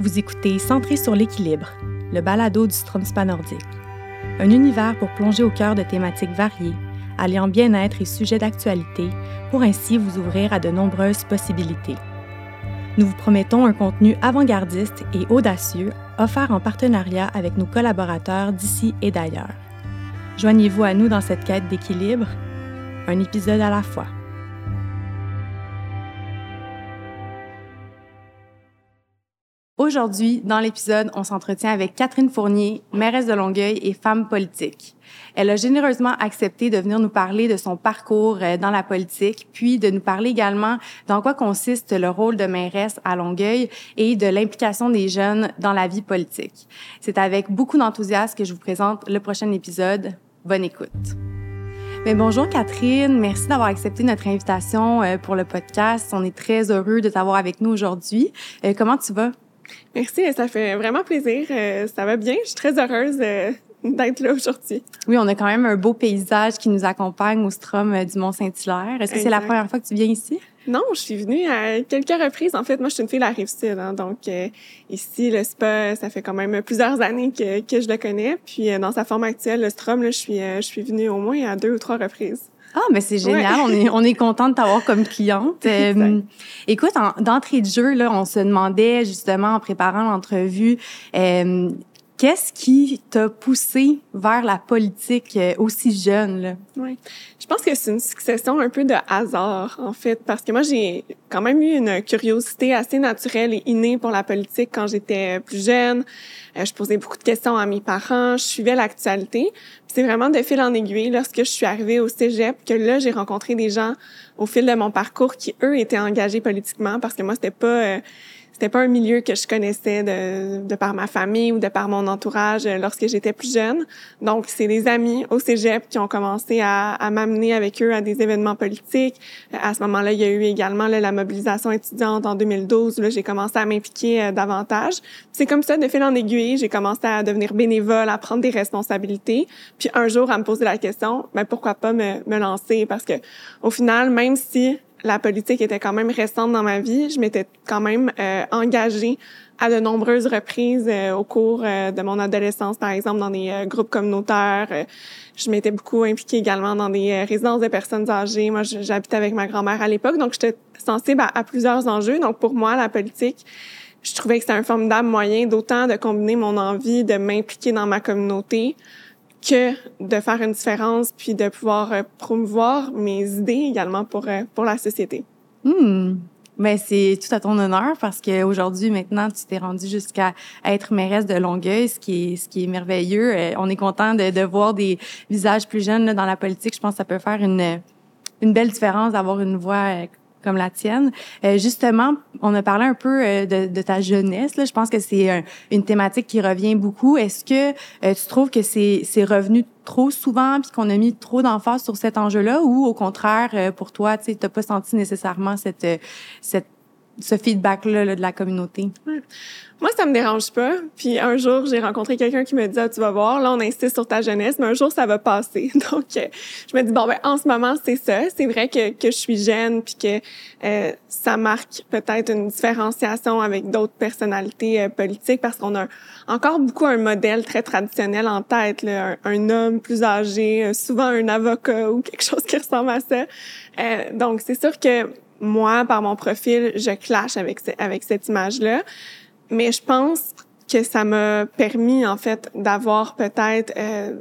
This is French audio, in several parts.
Vous écoutez Centré sur l'équilibre, le balado du Stromspa nordique. Un univers pour plonger au cœur de thématiques variées, alliant bien-être et sujets d'actualité, pour ainsi vous ouvrir à de nombreuses possibilités. Nous vous promettons un contenu avant-gardiste et audacieux, offert en partenariat avec nos collaborateurs d'ici et d'ailleurs. Joignez-vous à nous dans cette quête d'équilibre, un épisode à la fois. Aujourd'hui, dans l'épisode, on s'entretient avec Catherine Fournier, mairesse de Longueuil et femme politique. Elle a généreusement accepté de venir nous parler de son parcours euh, dans la politique, puis de nous parler également dans quoi consiste le rôle de mairesse à Longueuil et de l'implication des jeunes dans la vie politique. C'est avec beaucoup d'enthousiasme que je vous présente le prochain épisode. Bonne écoute. Mais bonjour Catherine, merci d'avoir accepté notre invitation euh, pour le podcast. On est très heureux de t'avoir avec nous aujourd'hui. Euh, comment tu vas? Merci, ça fait vraiment plaisir. Euh, ça va bien. Je suis très heureuse euh, d'être là aujourd'hui. Oui, on a quand même un beau paysage qui nous accompagne au Strom euh, du Mont-Saint-Hilaire. Est-ce que c'est la première fois que tu viens ici? Non, je suis venue à quelques reprises. En fait, moi, je suis une fille de la Rive-Sud. Hein, donc, ici, le spa, ça fait quand même plusieurs années que, que je le connais. Puis, dans sa forme actuelle, le Strom, là, je suis, je suis venue au moins à deux ou trois reprises. Ah, mais c'est génial. On est, on est content de t'avoir comme cliente. Euh, écoute, d'entrée de jeu, là, on se demandait justement en préparant l'entrevue, euh, Qu'est-ce qui t'a poussé vers la politique euh, aussi jeune? Là? Oui. Je pense que c'est une succession un peu de hasard, en fait, parce que moi, j'ai quand même eu une curiosité assez naturelle et innée pour la politique quand j'étais plus jeune. Euh, je posais beaucoup de questions à mes parents, je suivais l'actualité. C'est vraiment de fil en aiguille, lorsque je suis arrivée au cégep, que là, j'ai rencontré des gens au fil de mon parcours qui, eux, étaient engagés politiquement, parce que moi, c'était pas... Euh, c'était pas un milieu que je connaissais de, de par ma famille ou de par mon entourage euh, lorsque j'étais plus jeune. Donc, c'est des amis au cégep qui ont commencé à, à m'amener avec eux à des événements politiques. À ce moment-là, il y a eu également là, la mobilisation étudiante en 2012. Là, j'ai commencé à m'impliquer euh, davantage. C'est comme ça, de fil en aiguille, j'ai commencé à devenir bénévole, à prendre des responsabilités. Puis un jour, à me poser la question, ben pourquoi pas me, me lancer? Parce que au final, même si la politique était quand même récente dans ma vie. Je m'étais quand même euh, engagée à de nombreuses reprises euh, au cours euh, de mon adolescence, par exemple dans des groupes communautaires. je m'étais beaucoup impliquée également dans des résidences de personnes âgées. Moi, j'habitais avec ma grand-mère à l'époque, donc j'étais sensible à, à, plusieurs enjeux. Donc pour moi, la politique, je trouvais que c'était un formidable moyen d'autant de combiner mon envie de m'impliquer dans ma communauté que de faire une différence puis de pouvoir euh, promouvoir mes idées également pour euh, pour la société. Hmm. Mais c'est tout à ton honneur parce qu'aujourd'hui, maintenant, tu t'es rendu jusqu'à être mairesse de Longueuil, ce qui est, ce qui est merveilleux. Euh, on est content de, de voir des visages plus jeunes là, dans la politique. Je pense que ça peut faire une, une belle différence d'avoir une voix comme la tienne. Euh, justement, on a parlé un peu euh, de, de, ta jeunesse. Là. Je pense que c'est une thématique qui revient beaucoup. Est-ce que euh, tu trouves que c'est, c'est revenu trop souvent puis qu'on a mis trop d'emphase sur cet enjeu-là ou au contraire, pour toi, tu n'as pas senti nécessairement cette, cette ce feedback-là de la communauté? Moi, ça me dérange pas. Puis un jour, j'ai rencontré quelqu'un qui me dit ah, tu vas voir, là, on insiste sur ta jeunesse, mais un jour, ça va passer. Donc, euh, je me dis bon, ben en ce moment, c'est ça. C'est vrai que, que je suis jeune, puis que euh, ça marque peut-être une différenciation avec d'autres personnalités euh, politiques, parce qu'on a encore beaucoup un modèle très traditionnel en tête, là, un, homme plus âgé, souvent un avocat ou quelque chose qui ressemble à ça. donc, c'est sûr que moi, par mon profil, je clash avec, avec cette image-là. Mais je pense que ça m'a permis, en fait, d'avoir peut-être euh,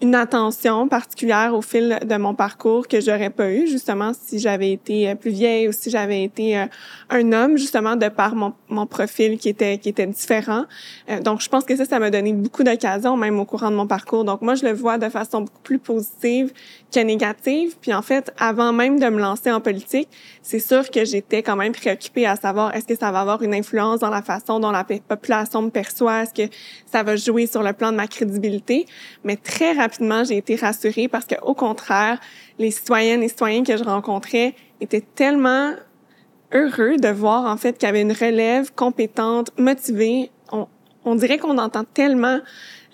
une attention particulière au fil de mon parcours que j'aurais pas eu justement si j'avais été euh, plus vieille ou si j'avais été euh, un homme justement de par mon, mon profil qui était qui était différent. Euh, donc je pense que ça ça m'a donné beaucoup d'occasions même au courant de mon parcours. Donc moi je le vois de façon beaucoup plus positive que négative. Puis en fait avant même de me lancer en politique, c'est sûr que j'étais quand même préoccupée à savoir est-ce que ça va avoir une influence dans la façon dont la population me perçoit, est-ce que ça va jouer sur le plan de ma crédibilité? Mais très j'ai été rassurée parce que, au contraire, les citoyennes et citoyens que je rencontrais étaient tellement heureux de voir, en fait, qu'il y avait une relève compétente, motivée. On, on dirait qu'on entend tellement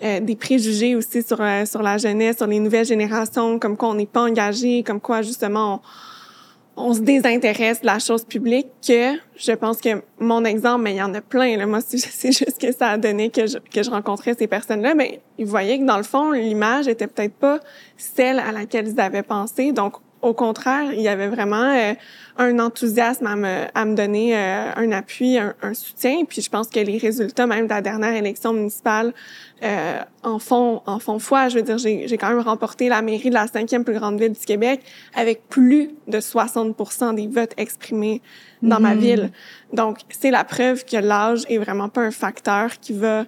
euh, des préjugés aussi sur, euh, sur la jeunesse, sur les nouvelles générations, comme quoi on n'est pas engagé, comme quoi, justement, on se désintéresse de la chose publique que je pense que mon exemple, mais il y en a plein. Là. Moi, c'est juste que ça a donné que je, que je rencontrais ces personnes-là, mais ils voyaient que dans le fond, l'image était peut-être pas celle à laquelle ils avaient pensé. Donc, au contraire, il y avait vraiment euh, un enthousiasme à me, à me donner euh, un appui, un, un, soutien. Puis je pense que les résultats même de la dernière élection municipale euh, en font en font foi. Je veux dire, j'ai, quand même remporté la mairie de la cinquième plus grande ville du Québec avec plus de 60 des votes exprimés dans ma mm-hmm. ville. Donc c'est la preuve que l'âge est vraiment pas un facteur qui va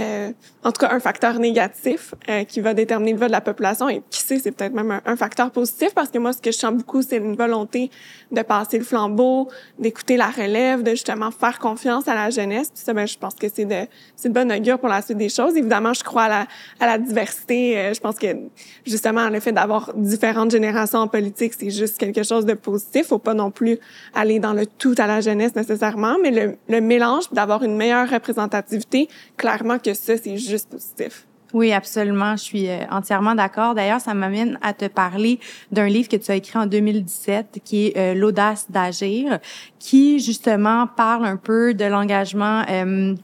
euh, en tout cas un facteur négatif euh, qui va déterminer le vote de la population et qui sait c'est peut-être même un, facteur positif parce que moi ce que je sens beaucoup c'est une volonté de passer le flambeau, d'écouter la relève, de justement faire confiance à la jeunesse. Puis ça ben je pense que c'est de c'est de bonne augure pour la suite des choses. Évidemment, je crois à la à la diversité, euh, je pense que justement le fait d'avoir différentes générations en politique, c'est juste quelque chose de positif, faut pas non plus aller dans le tout à la jeunesse nécessairement, mais le, le mélange d'avoir une meilleure représentativité, clairement que ça, c'est juste positif. Oui, absolument. Je suis euh, entièrement d'accord. D'ailleurs, ça m'amène à te parler d'un livre que tu as écrit en 2017 qui est euh, L'audace d'agir, qui justement parle un peu de l'engagement euh,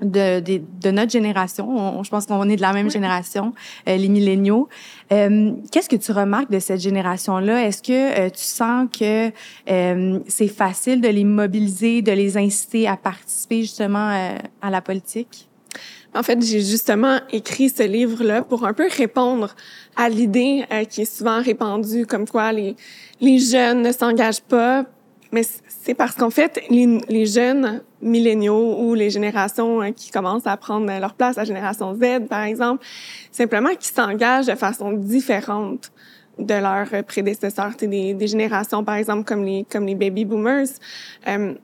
de, de, de, notre génération. je pense qu'on est de la même génération, les milléniaux. Qu'est-ce que tu remarques de cette génération-là? Est-ce que tu sens que c'est facile de les mobiliser, de les inciter à participer justement à la politique? En fait, j'ai justement écrit ce livre-là pour un peu répondre à l'idée euh, qui est souvent répandue comme quoi les, les jeunes ne s'engagent pas. Mais c'est parce qu'en fait, les, les, jeunes milléniaux ou les générations euh, qui commencent à prendre leur place, la génération Z, par exemple, simplement qui s'engagent de façon différente de leurs prédécesseurs, des, des générations, par exemple, comme les, comme les baby boomers. Euh,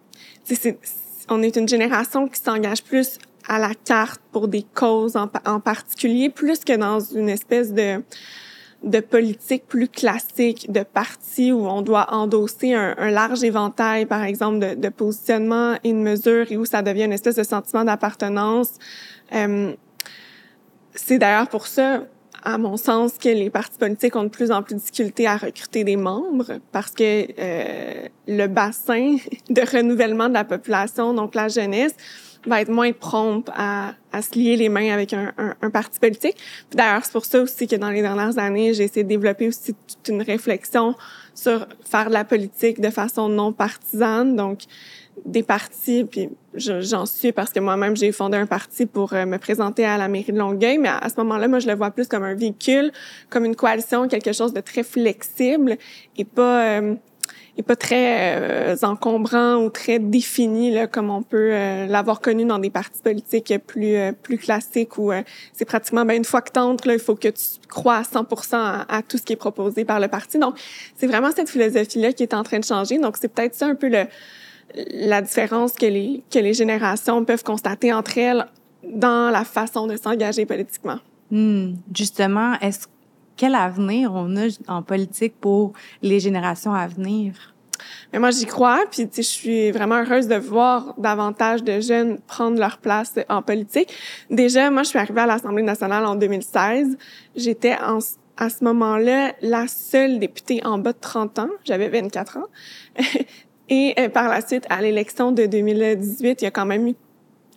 on est une génération qui s'engage plus à la carte pour des causes en, particulier, plus que dans une espèce de de politique plus classique de parti où on doit endosser un, un large éventail, par exemple, de, de, positionnement et de mesures et où ça devient une espèce de sentiment d'appartenance. Euh, c'est d'ailleurs pour ça, à mon sens, que les partis politiques ont de plus en plus de difficultés à recruter des membres parce que euh, le bassin de renouvellement de la population, donc la jeunesse, va être moins prompte à, à se lier les mains avec un, un, un parti politique. D'ailleurs, c'est pour ça aussi que dans les dernières années, j'ai essayé de développer aussi toute une réflexion sur faire de la politique de façon non partisane, donc des partis, puis j'en suis parce que moi-même, j'ai fondé un parti pour euh, me présenter à la mairie de Longueuil, mais à, ce moment-là, moi, je le vois plus comme un véhicule, comme une coalition, quelque chose de très flexible et pas... Euh, est pas très euh, encombrant ou très défini là, comme on peut euh, l'avoir connu dans des partis politiques plus euh, classiques où c'est pratiquement ben une fois que t'entres là, il faut que tu crois à 100% à, tout ce qui est proposé par le parti. Donc c'est vraiment cette philosophie là qui est en train de changer. Donc c'est peut-être ça un peu la différence que les que les générations peuvent constater entre elles dans la façon de s'engager politiquement. Hmm. Justement, est-ce quel avenir on a en politique pour les générations à venir? Mais moi, j'y crois, puis je suis vraiment heureuse de voir davantage de jeunes prendre leur place en politique. Déjà, moi, je suis arrivée à l'Assemblée nationale en 2016. J'étais à ce moment-là la seule députée en bas de 30 ans. J'avais 24 ans. Et euh, par la suite, à l'élection de 2018, il y a quand même eu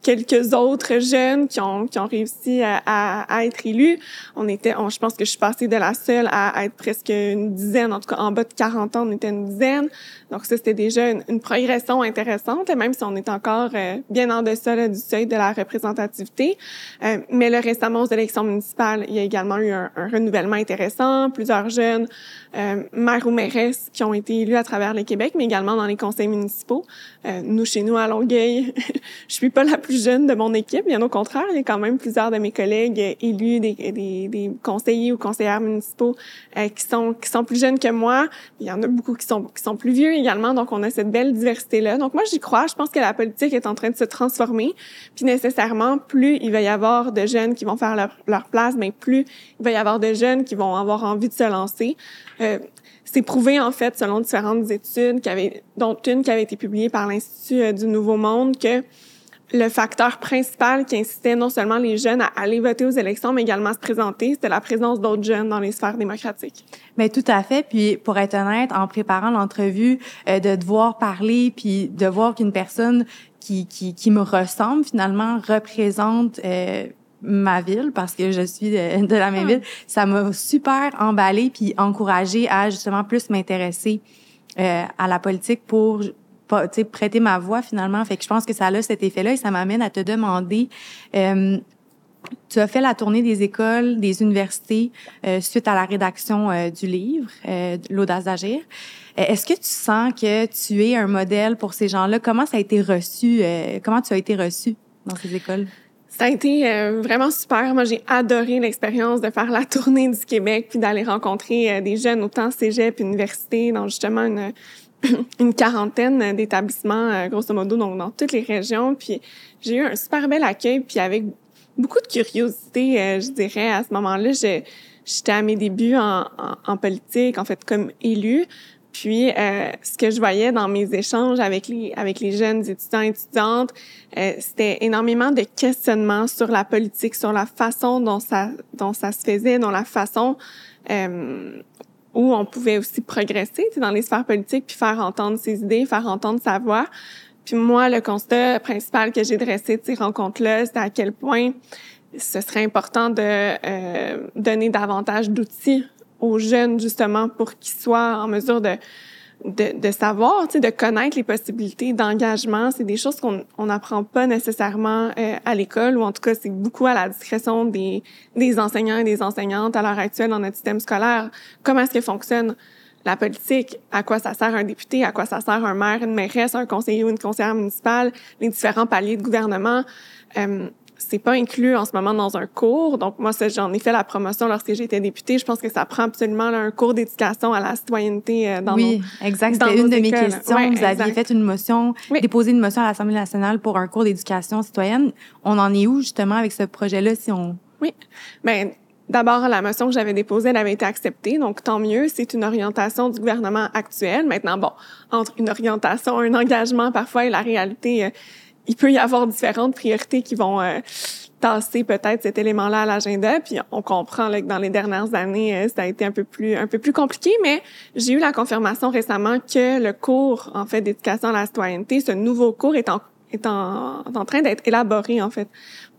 quelques autres jeunes qui ont, qui ont réussi à, à, être élus. On était, on, je pense que je suis passée de la seule à, être presque une dizaine, en tout cas en bas de 40 ans, on était une dizaine. Donc ça, c'était déjà une, progression intéressante, même si on est encore euh, bien en deçà du seuil de la représentativité. Euh, mais là, récemment, aux élections municipales, il y a également eu un, un renouvellement intéressant, plusieurs jeunes euh, maires ou mairesses qui ont été élus à travers le Québec, mais également dans les conseils municipaux. Euh, nous, chez nous, à Longueuil, je suis pas la plus jeune de mon équipe, bien au contraire, il y a quand même plusieurs de mes collègues élus, des, des, conseillers ou conseillères municipaux euh, qui sont qui sont plus jeunes que moi. Il y en a beaucoup qui sont qui sont plus vieux également, donc on a cette belle diversité-là. Donc moi, j'y crois. Je pense que la politique est en train de se transformer, puis nécessairement, plus il va y avoir de jeunes qui vont faire leur, leur place, mais plus il va y avoir de jeunes qui vont avoir envie de se lancer. Euh, c'est prouvé en fait selon différentes études, dont une qui avait été publiée par l'Institut euh, du Nouveau Monde, que le facteur principal qui incitait non seulement les jeunes à aller voter aux élections, mais également à se présenter, c'était la présence d'autres jeunes dans les sphères démocratiques. Mais tout à fait. Puis pour être honnête, en préparant l'entrevue, euh, de devoir parler, puis de voir qu'une personne qui, qui, qui me ressemble finalement représente euh, ma ville parce que je suis de, de la même Ah. ville, ça m'a super emballée puis encouragée à justement plus m'intéresser euh, à la politique pour pas, prêter ma voix finalement. Fait que je pense que ça a cet effet-là et ça m'amène à te demander. euh, tu as fait la tournée des écoles, des universités euh, suite à la rédaction euh, du livre euh, L'audace d'agir. Euh, Est-ce que tu sens que tu es un modèle pour ces gens-là? Comment ça a été reçu Comment tu as été reçu dans ces écoles? Ça a été euh, vraiment super. Moi, j'ai adoré l'expérience de faire la tournée du Québec puis d'aller rencontrer des jeunes autant cégep, université, dans justement une une quarantaine d'établissements, euh, grosso modo, donc dans toutes les régions. Puis j'ai eu un super bel accueil, puis avec beaucoup de curiosité, euh, je dirais, à ce moment-là. J'étais à mes débuts en, en, en politique, en fait, comme élue. Puis, euh, ce que je voyais dans mes échanges avec les avec les jeunes étudiants et étudiantes, euh, c'était énormément de questionnements sur la politique, sur la façon dont ça dont ça se faisait, dont la façon euh, où on pouvait aussi progresser dans les sphères politiques, puis faire entendre ses idées, faire entendre sa voix. Puis moi, le constat principal que j'ai dressé de ces rencontres-là, c'est à quel point ce serait important de euh, donner davantage d'outils aux jeunes, justement, pour qu'ils soient en mesure de, de, de savoir, de connaître les possibilités d'engagement. C'est des choses qu'on on n'apprend pas nécessairement euh, à l'école, ou en tout cas, c'est beaucoup à la discrétion des, des enseignants et des enseignantes à l'heure actuelle dans notre système scolaire. Comment est-ce que fonctionne la politique, à quoi ça sert un député, à quoi ça sert un maire, une mairesse, un conseiller ou une conseillère municipale, les différents paliers de gouvernement. Euh, c'est pas inclus en ce moment dans un cours. Donc, moi, j'en ai fait la promotion lorsque j'étais députée. Je pense que ça prend absolument là, un cours d'éducation à la citoyenneté euh, dans Oui, exact. dans C'était une nos de mes questions. Ouais, Vous aviez exact. fait une motion, Oui. déposé une motion à l'Assemblée nationale pour un cours d'éducation citoyenne. On en est où justement avec ce projet-là si on Oui. Ben, d'abord, la motion que j'avais déposée, elle avait été acceptée, donc tant mieux. C'est une orientation du gouvernement actuel. Maintenant, bon, entre une orientation, un engagement, parfois, et la réalité, euh, il peut y avoir différentes priorités qui vont euh, tasser peut-être cet élément-là à l'agenda. Puis on comprend là, que dans les dernières années, euh, ça a été un peu plus un peu plus compliqué, mais j'ai eu la confirmation récemment que le cours en fait d'éducation à la citoyenneté, ce nouveau cours est en est en, en train d'être élaboré en fait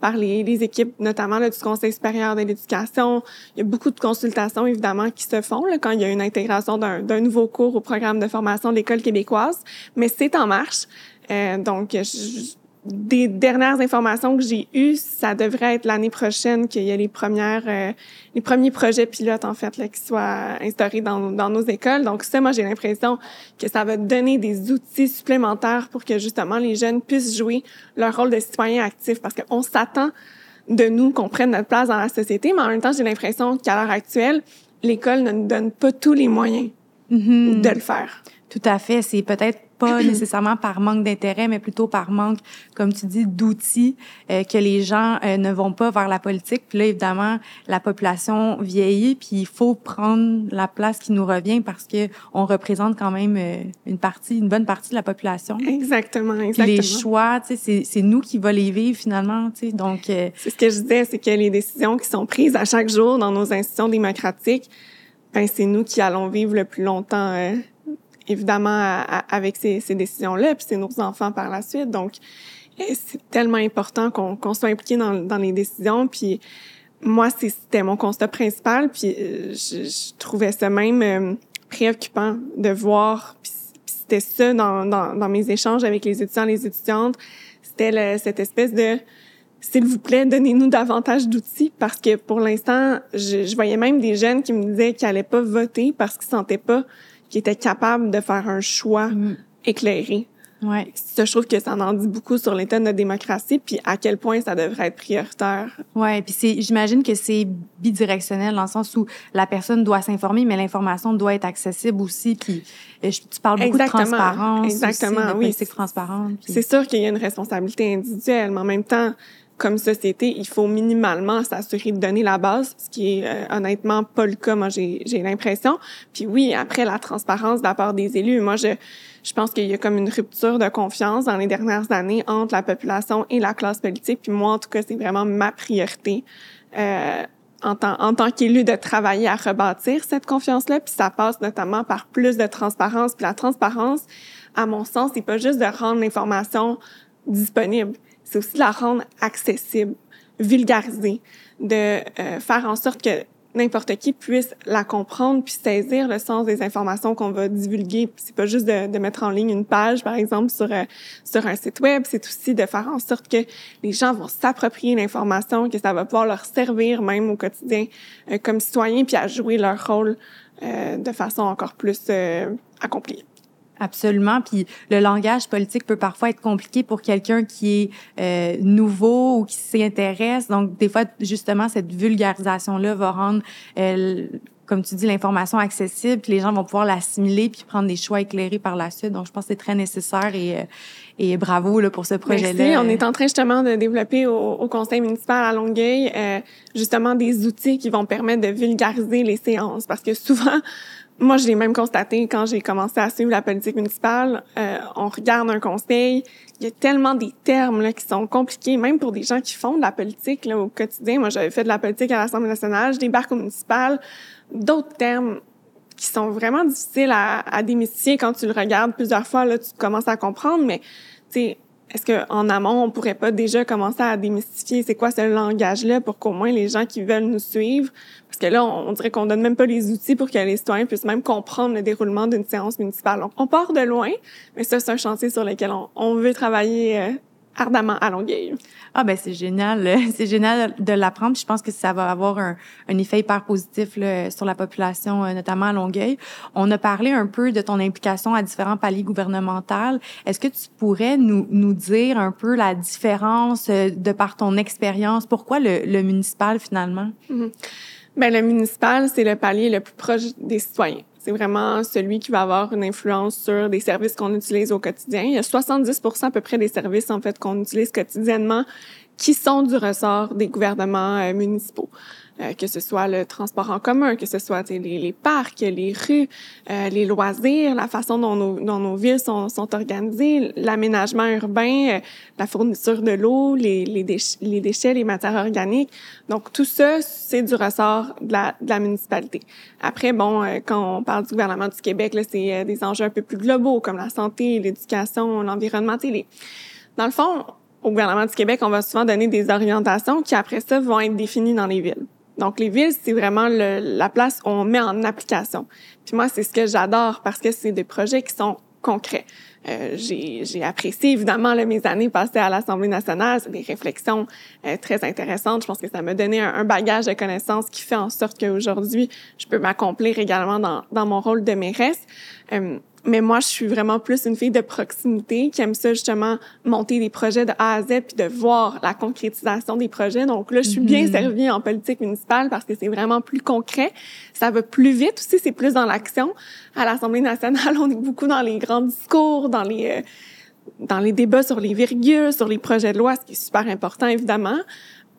par les, équipes notamment là, du Conseil supérieur de l'éducation. Il y a beaucoup de consultations évidemment qui se font là, quand il y a une intégration d'un nouveau cours au programme de formation de l'école québécoise, mais c'est en marche. Euh, donc je- des dernières informations que j'ai eues, ça devrait être l'année prochaine qu'il y a les premières, euh, les premiers projets pilotes en fait là qui soient instaurés dans, dans nos écoles. Donc ça, moi j'ai l'impression que ça va donner des outils supplémentaires pour que justement les jeunes puissent jouer leur rôle de citoyen actif, parce qu'on s'attend de nous qu'on prenne notre place dans la société, mais en même temps j'ai l'impression qu'à l'heure actuelle, l'école ne nous donne pas tous les moyens Mhm. de le faire. Tout à fait. C'est peut-être pas nécessairement par manque d'intérêt, mais plutôt par manque, comme tu dis, d'outils euh, que les gens euh, ne vont pas vers la politique. Puis là, évidemment, la population vieillit, puis il faut prendre la place qui nous revient parce que on représente quand même euh, une partie, une bonne partie de la population. Exactement, Puis exactement. les choix, tu sais, c'est- c'est nous qui va les vivre finalement, tu sais. Donc, euh, C'est ce que je disais, c'est que les décisions qui sont prises à chaque jour dans nos institutions démocratiques, ben c'est nous qui allons vivre le plus longtemps, euh, évidemment, avec ces, ces décisions-là, puis c'est nos enfants par la suite. Donc, c'est tellement important qu'on qu'on soit impliqué dans, dans les décisions. Puis moi, c'était mon constat principal. Puis euh, je, je trouvais ça même euh, préoccupant de voir. Puis c'était ça dans, dans, dans mes échanges avec les étudiants, les étudiantes. C'était cette espèce de s'il vous plaît, donnez-nous davantage d'outils parce que pour l'instant, je, je voyais même des jeunes qui me disaient qu'ils allaient pas voter parce qu'ils sentaient pas qu'ils étaient capables de faire un choix Mm. éclairé. ouais. Ça, je trouve que ça en dit beaucoup sur l'état de notre démocratie puis à quel point ça devrait être prioritaire. Ouais, puis c'est j'imagine que c'est bidirectionnel dans le sens où la personne doit s'informer mais l'information doit être accessible aussi puis euh, je- tu parles beaucoup Exactement. de transparence Exactement, aussi, de oui. C'est sûr qu'il y a une responsabilité individuelle, mais en même temps, comme société, il faut minimalement s'assurer de donner la base, ce qui est euh, honnêtement pas le cas, moi j'ai l'impression. Puis oui, après la transparence de la part des élus, moi je je pense qu'il y a comme une rupture de confiance dans les dernières années entre la population et la classe politique. Puis moi, en tout cas, c'est vraiment ma priorité euh, en tant, en tant qu'élu de travailler à rebâtir cette confiance-là. Puis ça passe notamment par plus de transparence. Puis la transparence, à mon sens, c'est pas juste de rendre l'information disponible c'est aussi de la rendre accessible, vulgarisée, de euh, faire en sorte que n'importe qui puisse la comprendre puis saisir le sens des informations qu'on va divulguer. C'est pas juste de, de, mettre en ligne une page, par exemple, sur, euh, sur un site web. C'est aussi de faire en sorte que les gens vont s'approprier l'information, que ça va pouvoir leur servir même au quotidien euh, comme citoyens puis à jouer leur rôle de façon encore plus accomplie. Absolument. Puis le langage politique peut parfois être compliqué pour quelqu'un qui est euh, nouveau ou qui s'y intéresse. Donc, des fois, justement, cette vulgarisation-là va rendre, euh, comme tu dis, l'information accessible, puis les gens vont pouvoir l'assimiler puis prendre des choix éclairés par la suite. Donc, je pense que c'est très nécessaire et, euh, et bravo là, pour ce projet-là. On est en train justement de développer au, au conseil municipal à Longueuil euh, justement des outils qui vont permettre de vulgariser les séances parce que souvent, moi, je l'ai même constaté quand j'ai commencé à suivre la politique municipale. Euh, on regarde un conseil, il y a tellement des termes là, qui sont compliqués, même pour des gens qui font de la politique là, au quotidien. Moi, j'avais fait de la politique à l'Assemblée nationale, je débarque au municipal. D'autres termes qui sont vraiment difficiles à, à démystifier quand tu le regardes plusieurs fois, là, tu commences à comprendre, mais tu sais, est-ce qu'en amont, on pourrait pas déjà commencer à démystifier c'est quoi ce langage-là pour qu'au moins les gens qui veulent nous suivre, parce que là, on, dirait qu'on donne même pas les outils pour que les citoyens puissent même comprendre le déroulement d'une séance municipale. Donc, on part de loin, mais ça, c'est un chantier sur lequel on, veut travailler euh, ardemment à Longueuil. Ah ben c'est génial, c'est génial de l'apprendre. Je pense que ça va avoir un, un effet hyper positif là, sur la population, euh, notamment à Longueuil. On a parlé un peu de ton implication à différents paliers gouvernementaux. Est-ce que tu pourrais nous, nous dire un peu la différence euh, de par ton expérience? Pourquoi le, le municipal finalement? Mm-hmm. Ben le municipal, c'est le palier le plus proche des citoyens. C'est vraiment celui qui va avoir une influence sur des services qu'on utilise au quotidien. Il y a 70 à peu près des services en fait qu'on utilise quotidiennement qui sont du ressort des gouvernements euh, municipaux. Euh, que ce soit le transport en commun, que ce soit les, les, parcs, les rues, euh, les loisirs, la façon dont nos, dont nos villes sont, sont organisées, l'aménagement urbain, euh, la fourniture de l'eau, les, les, déchets, les déchets, les matières organiques. Donc tout ça, c'est du ressort de la, de la municipalité. Après, bon, quand on parle du gouvernement du Québec, c'est des enjeux un peu plus globaux comme la santé, l'éducation, l'environnement. Dans le fond, au gouvernement du Québec, on va souvent donner des orientations qui, après ça, vont être définies dans les villes. Donc, les villes, c'est vraiment le, la place où on met en application. Puis moi, c'est ce que j'adore parce que c'est des projets qui sont concrets. Euh, j'ai apprécié évidemment là, mes années passées à l'Assemblée nationale. C'est des réflexions euh, très intéressantes. Je pense que ça m'a donné un, bagage de connaissances qui fait en sorte qu'aujourd'hui, je peux m'accomplir également dans, dans mon rôle de mairesse. Euh, mais moi, je suis vraiment plus une fille de proximité qui aime ça justement monter des projets de A à Z puis de voir la concrétisation des projets. Donc là, je suis bien mhm. servie en politique municipale parce que c'est vraiment plus concret. Ça va plus vite aussi, c'est plus dans l'action. À l'Assemblée nationale, on est beaucoup dans les grands discours, dans les euh, dans les débats sur les virgules, sur les projets de loi, ce qui est super important évidemment.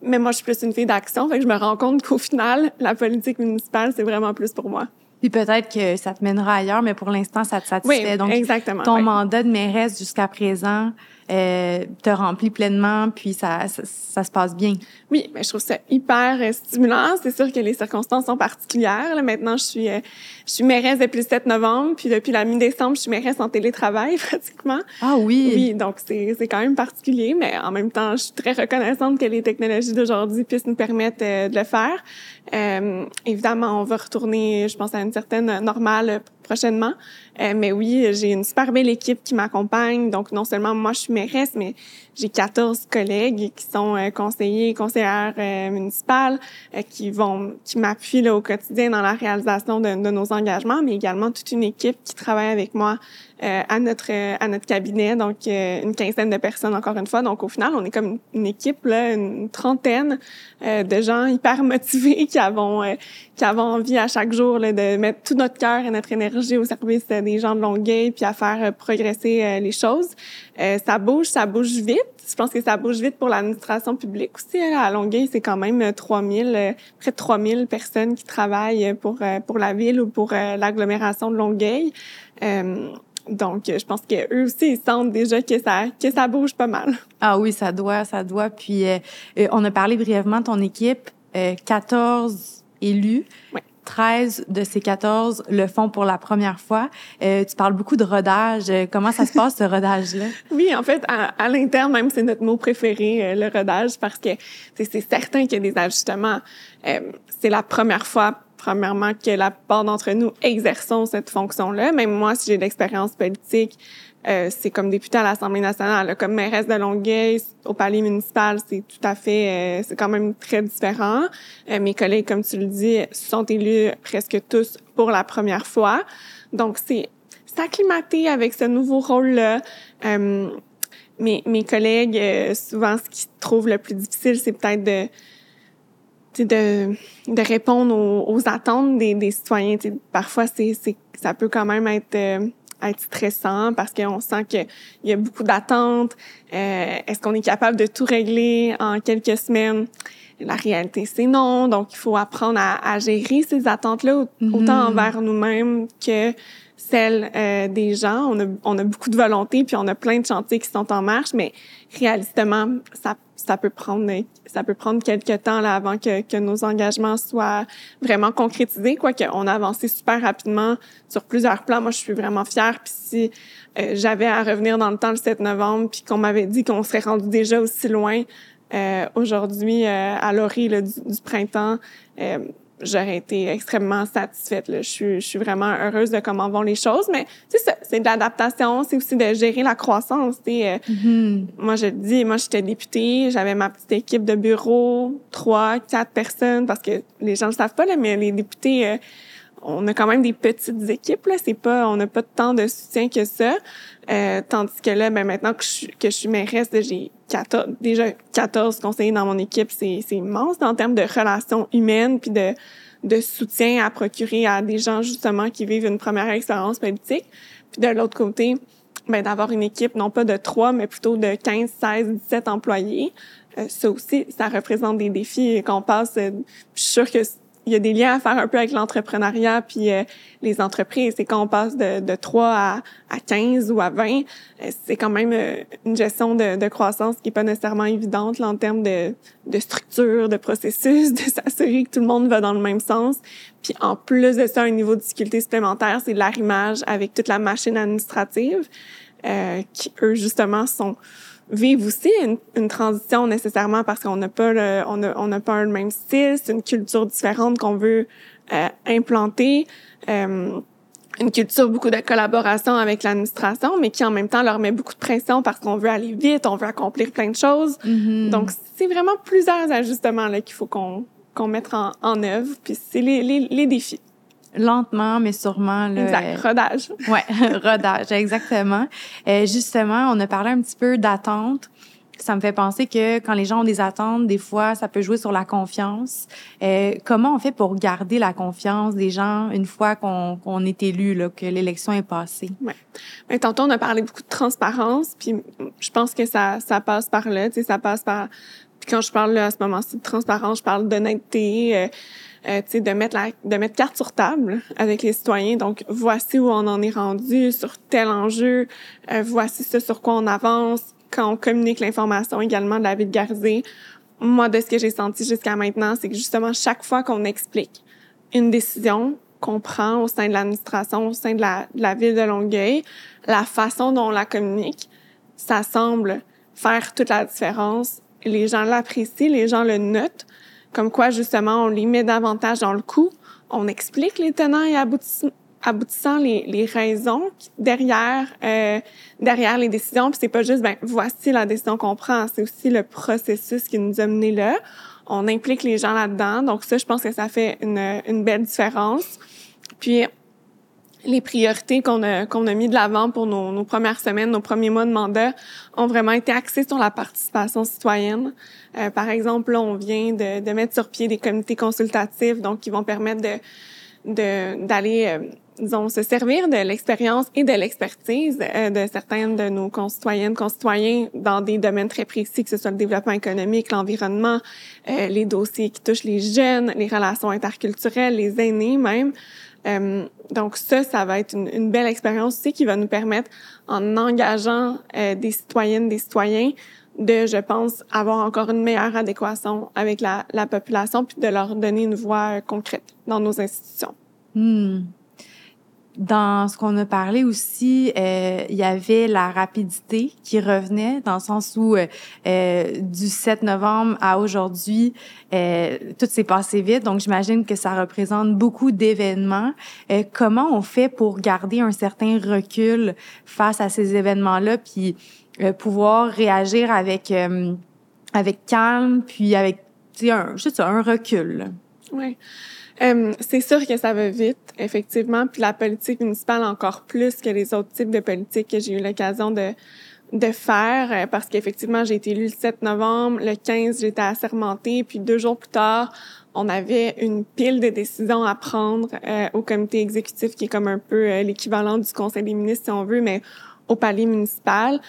Mais moi, je suis plus une fille d'action, fait que je me rends compte qu'au final, la politique municipale, c'est vraiment plus pour moi. Puis peut-être que ça te mènera ailleurs, mais pour l'instant, ça te satisfait. Oui, Donc, exactement, ton mandat de mairesse jusqu'à présent, euh, te remplit pleinement, puis ça, ça, se passe bien. Oui, mais je trouve ça hyper euh, stimulant. C'est sûr que les circonstances sont particulières. Là, maintenant, je suis, euh, je suis mairesse depuis le 7 novembre, puis depuis la mi-décembre, je suis mairesse en télétravail pratiquement. Ah oui. Oui, donc c'est, c'est quand même particulier, mais en même temps, je suis très reconnaissante que les technologies d'aujourd'hui puissent nous permettre de le faire. évidemment, on va retourner, je pense, à une certaine normale prochainement. Euh, mais oui, j'ai une super belle équipe qui m'accompagne. Donc, non seulement moi, je suis mairesse, mais j'ai 14 collègues qui sont euh, conseillers, conseillères euh, municipales, euh, qui vont, qui m'appuient au quotidien dans la réalisation de, de, nos engagements, mais également toute une équipe qui travaille avec moi euh, à notre à notre cabinet, donc euh, une quinzaine de personnes encore une fois. Donc au final, on est comme une équipe là, une trentaine euh, de gens hyper motivés qui avons qui avons envie à chaque jour là, de mettre tout notre cœur et notre énergie au service des gens de Longueuil puis à faire progresser les choses. ça bouge, ça bouge vite. Je pense que ça bouge vite pour l'administration publique aussi. Hein. À Longueuil, c'est quand même 3000 près de 3000 personnes qui travaillent pour pour la ville ou pour l'agglomération de Longueuil. Donc, je pense qu'eux aussi, ils sentent déjà que ça, que ça bouge pas mal. Ah oui, ça doit, ça doit. Puis, euh, euh, on a parlé brièvement de ton équipe, 14 euh, élus. Oui. 13 de ces 14 le font pour la première fois. tu parles beaucoup de rodage. Comment ça se passe, ce rodage-là? Oui, en fait, à, l'interne, même, c'est notre mot préféré, le rodage, parce que c'est certain qu'il y a des ajustements. c'est la première fois premièrement, que la plupart d'entre nous exerçons cette fonction-là. Même moi, si j'ai de l'expérience politique, euh, c'est comme député à l'Assemblée nationale, comme mairesse de Longueuil, au palais municipal, c'est tout à fait, euh, c'est quand même très différent. Euh, mes collègues, comme tu le dis, sont élus presque tous pour la première fois. Donc, c'est s'acclimater avec ce nouveau rôle-là. mes, mes collègues, souvent, ce qu'ils trouvent le plus difficile, c'est peut-être de de, de répondre aux, attentes des, des citoyens. parfois, c'est, c'est, ça peut quand même être, euh, être stressant parce qu'on sent qu'il y a beaucoup d'attentes. Euh, est-ce qu'on est capable de tout régler en quelques semaines? La réalité, c'est non. Donc, il faut apprendre à, à gérer ces attentes-là, mm-hmm. autant envers nous-mêmes que celles euh, des gens. On a, on a beaucoup de volonté, puis on a plein de chantiers qui sont en marche, mais réalistement, ça ça peut prendre ça peut prendre quelques temps là avant que, que nos engagements soient vraiment concrétisés quoique on a avancé super rapidement sur plusieurs plans. Moi je suis vraiment fière. Puis si euh, j'avais à revenir dans le temps le 7 novembre puis qu'on m'avait dit qu'on serait rendu déjà aussi loin euh, aujourd'hui euh, à l'orée du, du, printemps j'aurais été extrêmement satisfaite. Là. Je, suis, je suis vraiment heureuse de comment vont les choses, mais c'est c'est de l'adaptation, c'est aussi de gérer la croissance. Euh, mm-hmm. Moi, je le dis, moi, j'étais députée, j'avais ma petite équipe de bureau, trois, quatre personnes, parce que les gens ne le savent pas, là, mais les députés... Euh, on a quand même des petites équipes là, c'est pas on n'a pas tant de soutien que ça. Euh, tandis que là ben maintenant que je suis que je suis mairesse, j'ai 14 déjà 14 conseillers dans mon équipe, c'est c'est immense en termes de relations humaines puis de de soutien à procurer à des gens justement qui vivent une première expérience politique. Puis de l'autre côté, ben d'avoir une équipe non pas de 3 mais plutôt de 15, 16, 17 employés. Euh, ça aussi, ça représente des défis qu'on passe. Euh, je suis sûre que il y a des liens à faire un peu avec l'entrepreneuriat puis euh, les entreprises. C'est quand on passe de, de 3 à, à 15 ou à 20, euh, c'est quand même euh, une gestion de, de, croissance qui est pas nécessairement évidente là, en termes de, de structure, de processus, de s'assurer que tout le monde va dans le même sens. Puis en plus de ça, un niveau de difficulté supplémentaire, c'est l'arrimage avec toute la machine administrative qui, eux, justement, sont vivent aussi une, une transition nécessairement parce qu'on n'a pas le, on a, on n'a pas le même style, c'est une culture différente qu'on veut euh, implanter. Euh, une culture beaucoup de collaboration avec l'administration, mais qui en même temps leur met beaucoup de pression parce qu'on veut aller vite, on veut accomplir plein de choses. Mm-hmm. Donc c'est vraiment plusieurs ajustements là qu'il faut qu'on qu'on mette en, en œuvre. Puis c'est les, les, les défis lentement, mais sûrement. Là, exact, rodage. ouais, rodage, exactement. Euh, justement, on a parlé un petit peu d'attente. Ça me fait penser que quand les gens ont des attentes, des fois, ça peut jouer sur la confiance. Euh, comment on fait pour garder la confiance des gens une fois qu'on qu'on est élu, là, que l'élection est passée? Ouais. Ben, tantôt, on a parlé beaucoup de transparence, puis je pense que ça, ça passe par là, tu sais, ça passe par... Puis quand je parle là, à ce moment-ci de transparence, je parle d'honnêteté, euh, de mettre la, de mettre carte sur table avec les citoyens. Donc, voici où on en est rendu sur tel enjeu, euh, voici ce sur quoi on avance, quand on communique l'information également de la ville de Moi, de ce que j'ai senti jusqu'à maintenant, c'est que justement, chaque fois qu'on explique une décision qu'on prend au sein de l'administration, au sein de la, de la ville de Longueuil, la façon dont on la communique, ça semble faire toute la différence. Les gens l'apprécient, les gens le notent comme quoi justement on les met davantage dans le coup. On explique les tenants et aboutissants, les, les raisons derrière euh, derrière les décisions. Puis c'est pas juste ben voici la décision qu'on prend, c'est aussi le processus qui nous a mené là. On implique les gens là-dedans, donc ça je pense que ça fait une, une belle différence. Puis les priorités qu'on a qu'on a mis de l'avant pour nos, nos, premières semaines, nos premiers mois de mandat ont vraiment été axés sur la participation citoyenne. Euh, par exemple, là, on vient de, de, mettre sur pied des comités consultatifs, donc qui vont permettre de d'aller euh, disons se servir de l'expérience et de l'expertise euh, de certaines de nos concitoyennes concitoyens dans des domaines très précis que ce soit le développement économique, l'environnement, euh, les dossiers qui touchent les jeunes, les relations interculturelles, les aînés même. Euh, donc ça, ça va être une, belle expérience aussi qui va nous permettre, en engageant euh, des citoyennes, des citoyens, de, je pense, avoir encore une meilleure adéquation avec la, la population, puis de leur donner une voix euh, concrète dans nos institutions. Hmm. Dans ce qu'on a parlé aussi, euh, il y avait la rapidité qui revenait, dans le sens où euh, euh du 7 novembre à aujourd'hui, euh, tout s'est passé vite. Donc, j'imagine que ça représente beaucoup d'événements. Euh, comment on fait pour garder un certain recul face à ces événements-là, puis pouvoir réagir avec avec calme, puis avec, tu sais, un, juste un recul? Oui. Euh, c'est sûr que ça va vite, effectivement, puis la politique municipale encore plus que les autres types de politiques que j'ai eu l'occasion de de faire euh, parce qu'effectivement j'ai été élue le 7 novembre, le 15 j'étais assermentée, puis deux jours plus tard on avait une pile de décisions à prendre euh, au comité exécutif qui est comme un peu l'équivalent du conseil des ministres si on veut, mais au palais municipal.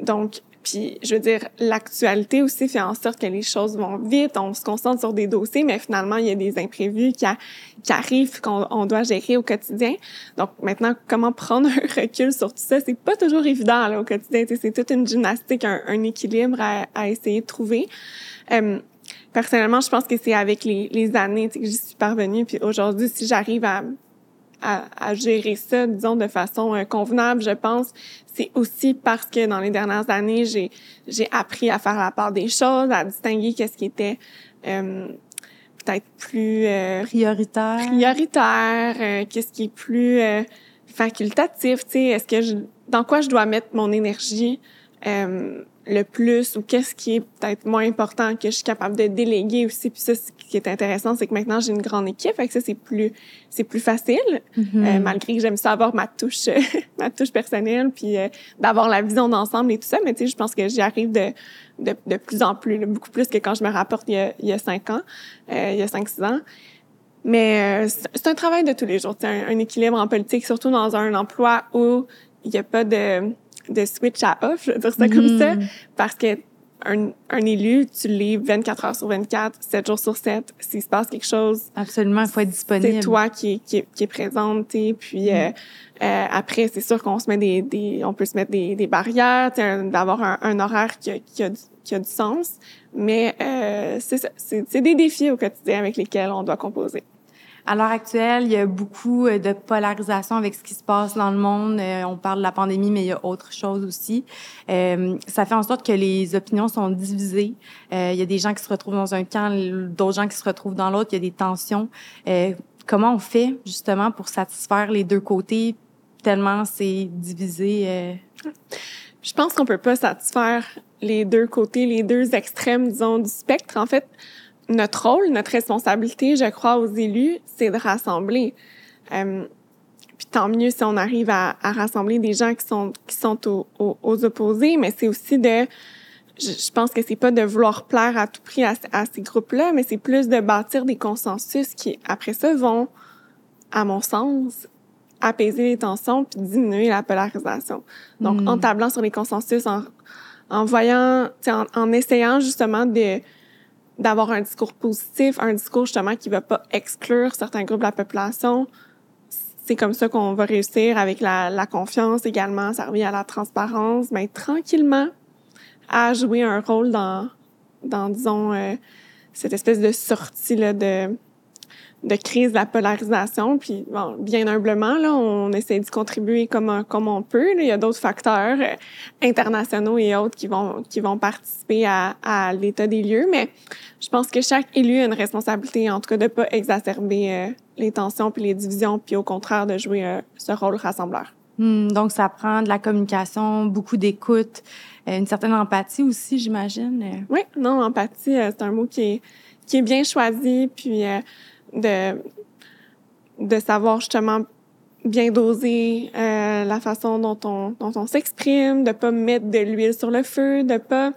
donc puis, je veux dire, l'actualité aussi fait en sorte que les choses vont vite, on se concentre sur des dossiers, mais finalement, il y a des imprévus qui, arrivent, qu'on on doit gérer au quotidien. Donc, maintenant, comment prendre un recul sur tout ça? C'est pas toujours évident, là, au quotidien. C'est toute une gymnastique, un, équilibre à, à, essayer de trouver. Euh, personnellement, je pense que c'est avec les, les années que j'y suis parvenue. Puis aujourd'hui, si j'arrive à à, à, gérer ça, disons, de façon euh, convenable, je pense. C'est aussi parce que dans les dernières années, j'ai, j'ai appris à faire la part des choses, à distinguer qu'est-ce qui était euh, peut-être plus... Euh, prioritaire. Prioritaire, euh, qu'est-ce qui est plus facultatif, tu sais, est-ce que je, dans quoi je dois mettre mon énergie le plus ou qu'est-ce qui est peut-être moins important que je suis capable de déléguer aussi. Puis ça, ce qui est intéressant, c'est que maintenant j'ai une grande équipe, fait que ça c'est plus c'est plus facile, mm-hmm. euh, malgré que j'aime ça avoir ma touche ma touche personnelle, puis euh, d'avoir la vision d'ensemble et tout ça. Mais tu sais, je pense que j'y arrive de, de, de plus en plus, beaucoup plus que quand je me rapporte il y a, il y a cinq ans, euh, il y a cinq six ans. Mais c'est un travail de tous les jours, un, un équilibre en politique, surtout dans un emploi où il n'y a pas de de switch à off, je veux dire ça comme ça, mm. parce que un, un, élu, tu lis 24 heures sur 24, 7 jours sur 7. S'il se passe quelque chose... Absolument, il faut être disponible. C'est toi qui, qui, qui est présente, Puis mm. euh, euh, après, c'est sûr qu'on se met des, des... On peut se mettre des, des barrières, d'avoir un, un, horaire qui a, qui, a, qui a du sens. Mais euh, C'est des défis au quotidien avec lesquels on doit composer. À l'heure actuelle, il y a beaucoup euh, de polarisation avec ce qui se passe dans le monde. Euh, on parle de la pandémie, mais il y a autre chose aussi. Euh, ça fait en sorte que les opinions sont divisées. il y a des gens qui se retrouvent dans un camp, d'autres gens qui se retrouvent dans l'autre. Il y a des tensions. comment on fait justement pour satisfaire les deux côtés tellement c'est divisé? Je pense qu'on peut pas satisfaire les deux côtés, les deux extrêmes, disons, du spectre. En fait, notre rôle, notre responsabilité, je crois, aux élus, c'est de rassembler. Euh, puis tant mieux si on arrive à, à, rassembler des gens qui sont qui sont aux, aux, opposés, mais c'est aussi de, je, pense que c'est pas de vouloir plaire à tout prix à, à ces groupes-là, mais c'est plus de bâtir des consensus qui après ça vont, à mon sens, apaiser les tensions puis diminuer la polarisation. Donc en hmm. tablant sur les consensus, en en voyant, en, en essayant justement de d'avoir un discours positif, un discours justement qui va pas exclure certains groupes de la population. C'est comme ça qu'on va réussir avec la, confiance également, ça revient à la transparence, mais tranquillement à jouer un rôle dans, dans disons, euh, cette espèce de sortie là de de crise de la polarisation. Puis, bon, bien humblement, là, on essaie de contribuer comme, comme on peut. Il y a d'autres facteurs euh, internationaux et autres qui vont, qui vont participer à, à l'état des lieux. Mais je pense que chaque élu a une responsabilité, en tout cas, de pas exacerber euh, les tensions puis les divisions, puis au contraire, de jouer euh, ce rôle rassembleur. Hmm, donc, ça prend de la communication, beaucoup d'écoute, une certaine empathie aussi, j'imagine. Oui, non, empathie, c'est un mot qui est, qui est bien choisi, puis de, de savoir justement bien doser euh, la façon dont on, dont on s'exprime, de pas mettre de l'huile sur le feu, de pas...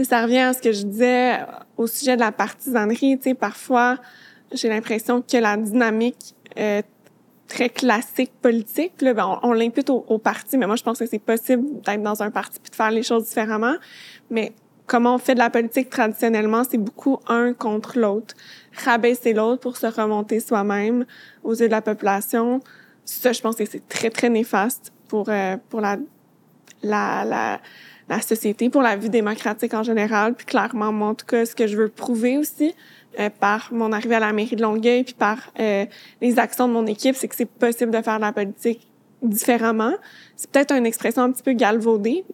Ça revient à ce que je disais au sujet de la partisanerie. Tu sais, parfois, j'ai l'impression que la dynamique euh, très classique politique, là, ben, on, l'impute au, au, parti, mais moi, je pense que c'est possible d'être dans un parti puis de faire les choses différemment. Mais comment on fait de la politique traditionnellement, c'est beaucoup un contre l'autre. Rabaisser l'autre pour se remonter soi-même aux yeux de la population. Ça, je pense que c'est très, très néfaste pour, euh, pour la, la, la, la société, pour la vie démocratique en général. Puis clairement, moi, en tout cas, ce que je veux prouver aussi, euh, par mon arrivée à la mairie de Longueuil, puis par euh, les actions de mon équipe, c'est que c'est possible de faire de la politique différemment. C'est peut-être une expression un petit peu galvaudée,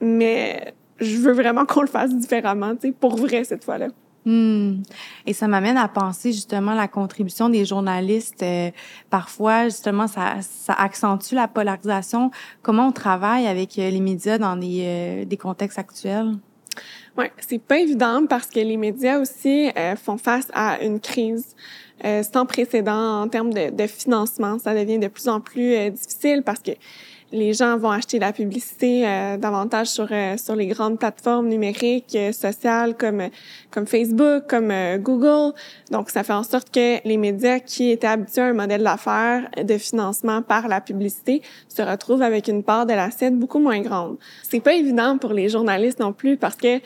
mais je veux vraiment qu'on le fasse différemment, tu sais, pour vrai cette fois-là. Hmm. Et ça m'amène à penser justement la contribution des journalistes. Euh, parfois, justement, ça, ça accentue la polarisation. Comment on travaille avec euh, les médias dans des, euh, des contextes actuels? Ouais, c'est pas évident parce que les médias aussi font face à une crise sans précédent en termes de, de, financement. Ça devient de plus en plus difficile parce que les gens vont acheter la publicité euh, davantage sur euh, sur les grandes plateformes numériques euh, sociales comme comme Facebook, comme Google. Donc ça fait en sorte que les médias qui étaient habitués à un modèle d'affaires de financement par la publicité se retrouvent avec une part de l'assiette beaucoup moins grande. C'est pas évident pour les journalistes non plus parce que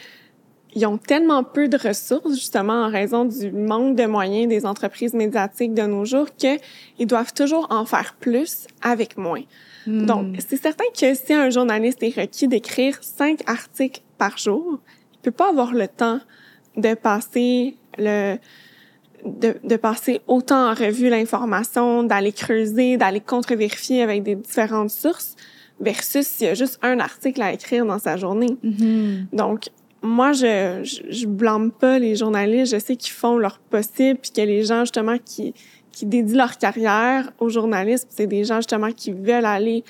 ils ont tellement peu de ressources, justement, en raison du manque de moyens des entreprises médiatiques de nos jours, qu'ils doivent toujours en faire plus avec moins. Donc, hmm. c'est certain que si un journaliste est requis d'écrire cinq articles par jour, il peut pas avoir le temps de passer le de, de passer autant en revue l'information, d'aller creuser, d'aller contre-vérifier avec des différentes sources, versus s'il y a juste un article à écrire dans sa journée. Hmm. Donc, moi, je, je, je blâme pas les journalistes. Je sais qu'ils font leur possible, puis que les gens, justement, qui, qui dédient leur carrière au journalisme. C'est des gens justement qui veulent aller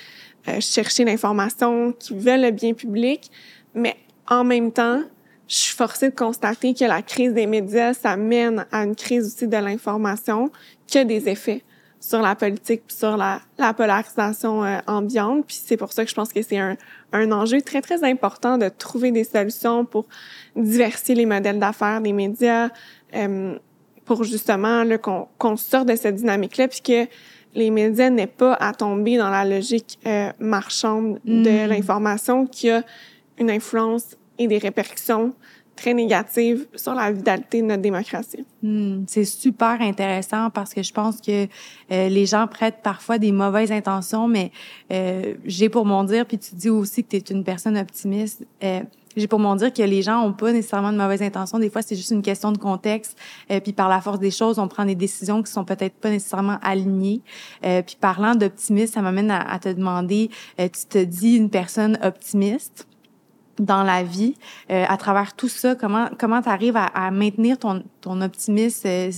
euh, chercher l'information, qui veulent le bien public, mais en même temps, je suis forcée de constater que la crise des médias, ça mène à une crise aussi de l'information, qui a des effets sur la politique, sur la, la polarisation euh, ambiante. Puis c'est pour ça que je pense que c'est un, un enjeu très, très important de trouver des solutions pour diversifier les modèles d'affaires des médias, euh, pour justement qu'on qu'on sorte de cette dynamique-là, puis que les médias n'aient pas à tomber dans la logique euh, marchande de mm. l'information qui a une influence et des répercussions très négatives sur la vitalité de notre démocratie. Mm. C'est super intéressant parce que je pense que euh, les gens prêtent parfois des mauvaises intentions, mais euh, j'ai pour mon dire, puis tu dis aussi que tu es une personne optimiste. J'ai pour mon dire que les gens ont pas nécessairement de mauvaises intentions. Des fois, c'est juste une question de contexte. Euh, puis par la force des choses, on prend des décisions qui sont peut-être pas nécessairement alignées. Euh, puis parlant d'optimisme, ça m'amène à, te demander, euh, tu te dis une personne optimiste dans la vie, euh, à travers tout ça, comment comment tu arrives à, à, maintenir ton, ton optimisme euh,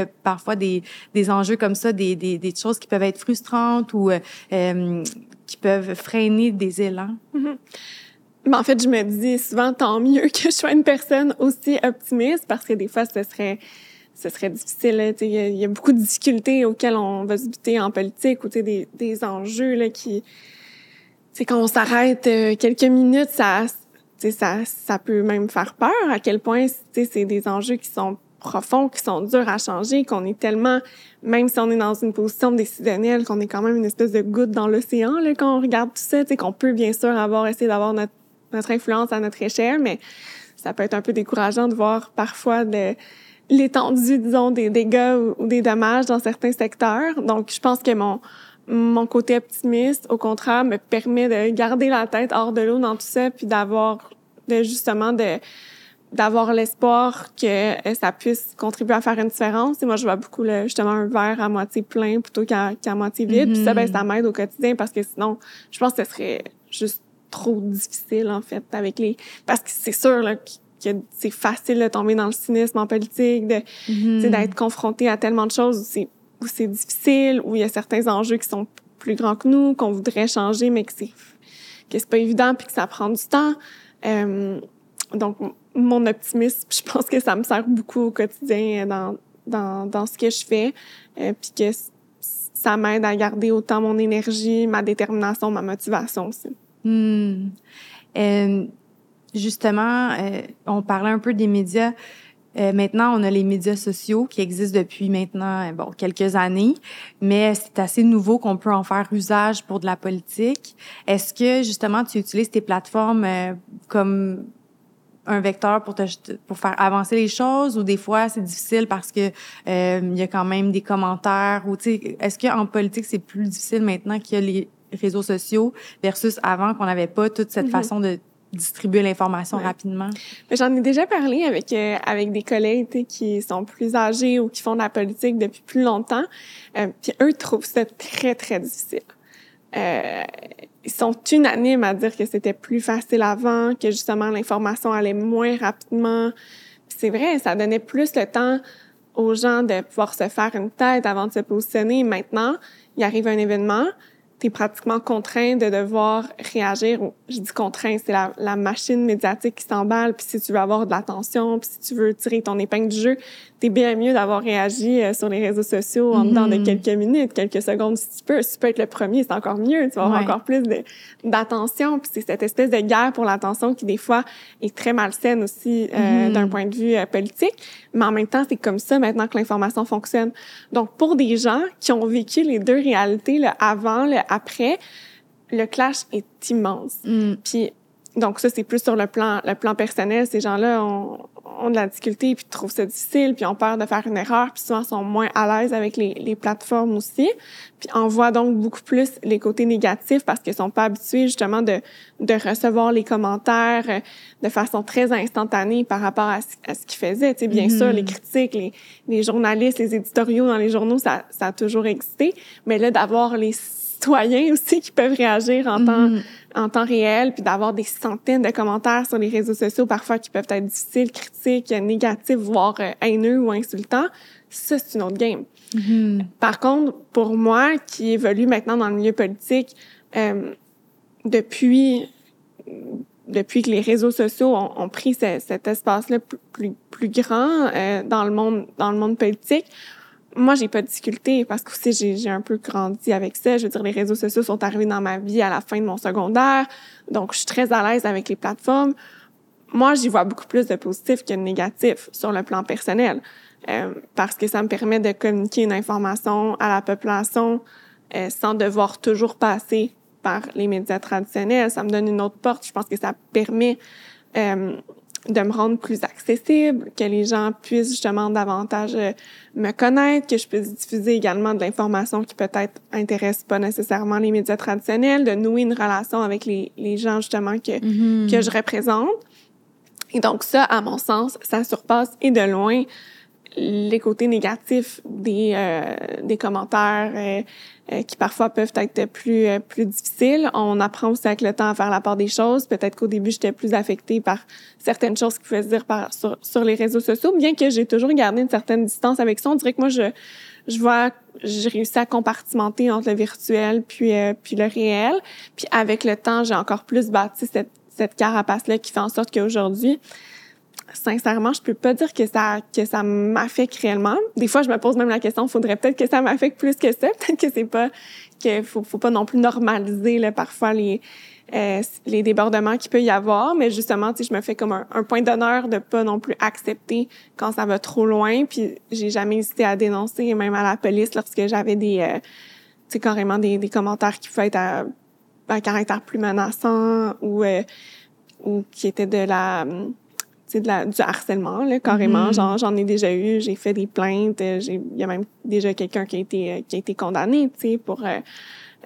a parfois des, des enjeux comme ça, des, des, des choses qui peuvent être frustrantes ou qui peuvent freiner des élans? Mm-hmm. Mais en fait, je me dis souvent tant mieux que je sois une personne aussi optimiste parce que des fois, ce serait ce serait difficile. Il y, a, beaucoup de difficultés auxquelles on va se buter en politique ou des, des enjeux là, qui... C'est quand on s'arrête euh, quelques minutes, ça, ça, ça peut même faire peur à quel point c'est des enjeux qui sont profonds, qui sont durs à changer, qu'on est tellement, même si on est dans une position décisionnelle, qu'on est quand même une espèce de goutte dans l'océan quand on regarde tout ça, qu'on peut bien sûr avoir essayé d'avoir notre notre influence à notre échelle, mais ça peut être un peu décourageant de voir parfois de l'étendue, disons, des dégâts ou, des dommages dans certains secteurs. Donc, je pense que mon mon côté optimiste, au contraire, me permet de garder la tête hors de l'eau dans tout ça, puis d'avoir, de justement, de d'avoir l'espoir que ça puisse contribuer à faire une différence. Et moi, je vois beaucoup le, justement un verre à moitié plein plutôt qu'à moitié vide. Puis ça, ben, ça m'aide au quotidien parce que sinon, je pense que ce serait juste trop difficile, en fait, avec les... Parce que c'est sûr, là, que c'est facile de tomber dans le cynisme en politique, de, mm-hmm. d'être confronté à tellement de choses où c'est, où c'est difficile, où il y a certains enjeux qui sont plus grands que nous, qu'on voudrait changer, mais que c'est, que c'est pas évident puis que ça prend du temps. Euh, donc, mon optimisme, je pense que ça me sert beaucoup au quotidien dans, dans, dans ce que je fais, euh, puis que ça m'aide à garder autant mon énergie, ma détermination, ma motivation aussi. Hmm. Euh, justement, euh, on parlait un peu des médias. Euh, maintenant, on a les médias sociaux qui existent depuis maintenant bon quelques années, mais c'est assez nouveau qu'on peut en faire usage pour de la politique. Est-ce que justement tu utilises tes plateformes comme un vecteur pour faire avancer les choses ou des fois c'est difficile parce que y a quand même des commentaires ou tu sais est-ce qu'en politique c'est plus difficile maintenant qu'il y a les réseaux sociaux versus avant qu'on n'avait pas toute cette mm-hmm. façon de distribuer l'information rapidement. J'en ai déjà parlé avec euh, avec des collègues qui sont plus âgés ou qui font de la politique depuis plus longtemps. Euh, puis eux trouvent ça très très difficile. Euh, ils sont unanimes à dire que c'était plus facile avant, que justement l'information allait moins rapidement. C'est vrai, ça donnait plus le temps aux gens de pouvoir se faire une tête avant de se positionner. Maintenant, il arrive un événement, tu es pratiquement contraint de devoir réagir. Je dis contraint, c'est la, la, machine médiatique qui s'emballe. Puis si tu veux avoir de l'attention, puis si tu veux tirer ton épingle du jeu, t'es bien mieux d'avoir réagi euh, sur les réseaux sociaux en dedans de mm-hmm. quelques minutes, quelques secondes si tu peux. Si tu peux être le premier, c'est encore mieux. Tu vas avoir encore plus d'attention. Puis c'est cette espèce de guerre pour l'attention qui, des fois, est très malsaine aussi euh, mm-hmm. d'un point de vue euh, politique. Mais en même temps, c'est comme ça maintenant que l'information fonctionne. Donc, pour des gens qui ont vécu les deux réalités, le avant, le après, le clash est immense. Mm. Puis donc ça, c'est plus sur le plan, le plan personnel. Ces gens-là ont, ont de la difficulté, puis trouvent ça difficile, puis ont peur de faire une erreur, puis souvent sont moins à l'aise avec les, les plateformes aussi. Puis on voit donc beaucoup plus les côtés négatifs parce qu'ils sont pas habitués justement de, de recevoir les commentaires euh, de façon très instantanée par rapport à, à ce qu'ils faisaient. Tu sais, bien sûr, les mm-hmm. critiques, les, les journalistes, les éditoriaux dans les journaux, ça, ça a toujours existé. Mais là, d'avoir les citoyens aussi qui peuvent réagir en temps mm-hmm. en temps réel, puis d'avoir des centaines de commentaires sur les réseaux sociaux parfois qui peuvent être difficiles, critiques, négatifs, voire euh, haineux ou insultants, ça c'est une autre game. Mm-hmm. Par contre, pour moi qui évolue maintenant dans le milieu politique, euh, depuis depuis que les réseaux sociaux ont, ont pris cet espace-là plus, plus, grand euh, dans le monde dans le monde politique, moi, j'ai pas de difficulté parce que aussi j'ai un peu grandi avec ça. Je veux dire, les réseaux sociaux sont arrivés dans ma vie à la fin de mon secondaire, donc je suis très à l'aise avec les plateformes. Moi, j'y vois beaucoup plus de positifs que de négatifs sur le plan personnel, euh, parce que ça me permet de communiquer une information à la population euh, sans devoir toujours passer par les médias traditionnels. Ça me donne une autre porte. Je pense que ça permet euh, de me rendre plus accessible, que les gens puissent justement davantage euh, me connaître, que je puisse diffuser également de l'information qui peut-être intéresse pas nécessairement les médias traditionnels, de nouer une relation avec les, les gens justement que, mm-hmm. que je représente. Et donc ça, à mon sens, ça surpasse et de loin les côtés négatifs des, euh, des commentaires euh, euh, qui parfois peuvent être plus plus difficiles. On apprend aussi avec le temps à faire la part des choses. Peut-être qu'au début, j'étais plus affectée par certaines choses qui pouvaient se dire par, sur, sur les réseaux sociaux, bien que j'ai toujours gardé une certaine distance avec ça. On dirait que moi, je, je vois, j'ai réussi à compartimenter entre le virtuel puis, puis le réel. Puis avec le temps, j'ai encore plus bâti cette, cette carapace-là qui fait en sorte qu'aujourd'hui, sincèrement, je peux pas dire que ça que ça m'affecte réellement. Des fois, je me pose même la question, faudrait peut-être que ça m'affecte plus que ça. Peut-être que c'est pas que faut, faut pas non plus normaliser là, parfois les euh, les débordements qu'il peut y avoir, mais justement, tu je me fais comme un, point d'honneur de pas non plus accepter quand ça va trop loin. Puis j'ai jamais hésité à dénoncer, même à la police, lorsque j'avais des, euh, tu carrément des, des commentaires qui pouvaient être à, à caractère plus menaçant ou euh, ou qui étaient de la c'est de la, du harcèlement, là, carrément. Mm-hmm. j'en ai déjà eu, j'ai fait des plaintes, euh, il y a même déjà quelqu'un qui a été, euh, qui a été condamné, tu sais, pour, euh,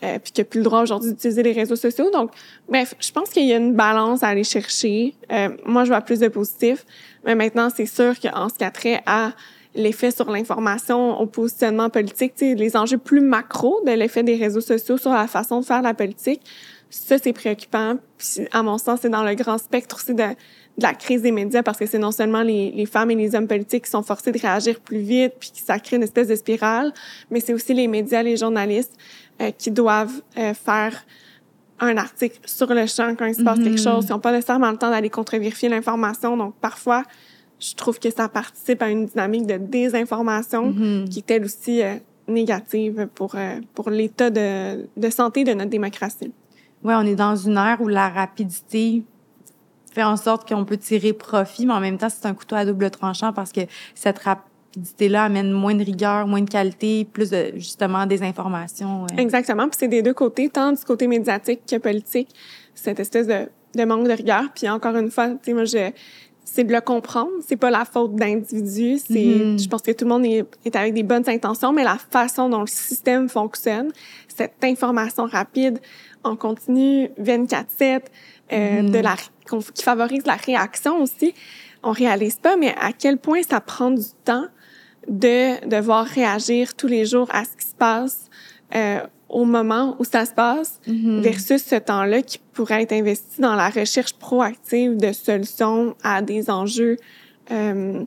euh, puis qui a plus le droit aujourd'hui d'utiliser les réseaux sociaux. Donc, bref, je pense qu'il y a une balance à aller chercher. Euh, moi, je vois plus de positifs, mais maintenant, c'est sûr qu'en ce qui a trait à l'effet sur l'information, au positionnement politique, tu sais, les enjeux plus macro de l'effet des réseaux sociaux sur la façon de faire la politique, ça, c'est préoccupant. Puis, à mon sens, c'est dans le grand spectre aussi de de la crise des médias parce que c'est non seulement les, les, femmes et les hommes politiques qui sont forcés de réagir plus vite puis ça crée une espèce de spirale, mais c'est aussi les médias, les journalistes euh, qui doivent euh, faire un article sur le champ quand il se passe quelque mm-hmm. chose. Ils n'ont pas nécessairement le temps d'aller contre-vérifier l'information. Donc, parfois, je trouve que ça participe à une dynamique de désinformation mm-hmm. qui est elle aussi euh, négative pour, pour l'état de, de santé de notre démocratie. Oui, on est dans une ère où la rapidité fait en sorte qu'on peut tirer profit, mais en même temps, c'est un couteau à double tranchant parce que cette rapidité-là amène moins de rigueur, moins de qualité, plus de, justement, des informations. Exactement. Puis c'est des deux côtés, tant du côté médiatique que politique, cette espèce de, de manque de rigueur. Puis encore une fois, tu sais, moi, je, c'est de le comprendre. C'est pas la faute d'individus. C'est, mm-hmm. je pense que tout le monde est, est, avec des bonnes intentions, mais la façon dont le système fonctionne, cette information rapide, en continu 24/7, euh, mm-hmm. de la, qui favorise la réaction aussi, on réalise pas, mais à quel point ça prend du temps de devoir réagir tous les jours à ce qui se passe euh, au moment où ça se passe mm-hmm. versus ce temps-là qui pourrait être investi dans la recherche proactive de solutions à des enjeux. Euh,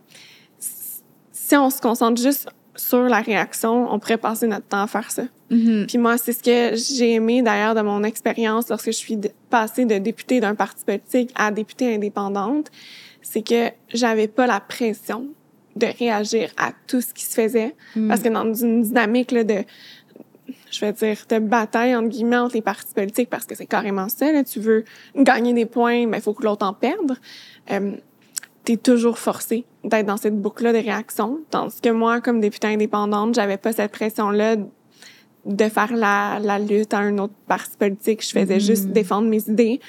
si on se concentre juste sur la réaction, on pourrait passer notre temps à faire ça. Mm-hmm. Puis moi, c'est ce que j'ai aimé d'ailleurs de mon expérience lorsque je suis passée de députée d'un parti politique à députée indépendante, c'est que j'avais pas la pression de réagir à tout ce qui se faisait. Mm. Parce que dans une dynamique là, de je vais dire, de bataille, entre guillemets, entre les partis politiques, parce que c'est carrément ça, là. Tu veux gagner des points, mais il faut que l'autre en perde. Euh, t'es toujours forcé d'être dans cette boucle-là de réaction. Tandis que moi, comme députée indépendante, j'avais pas cette pression-là de faire la, la lutte à un autre parti politique. Je faisais mm-hmm. juste défendre mes idées.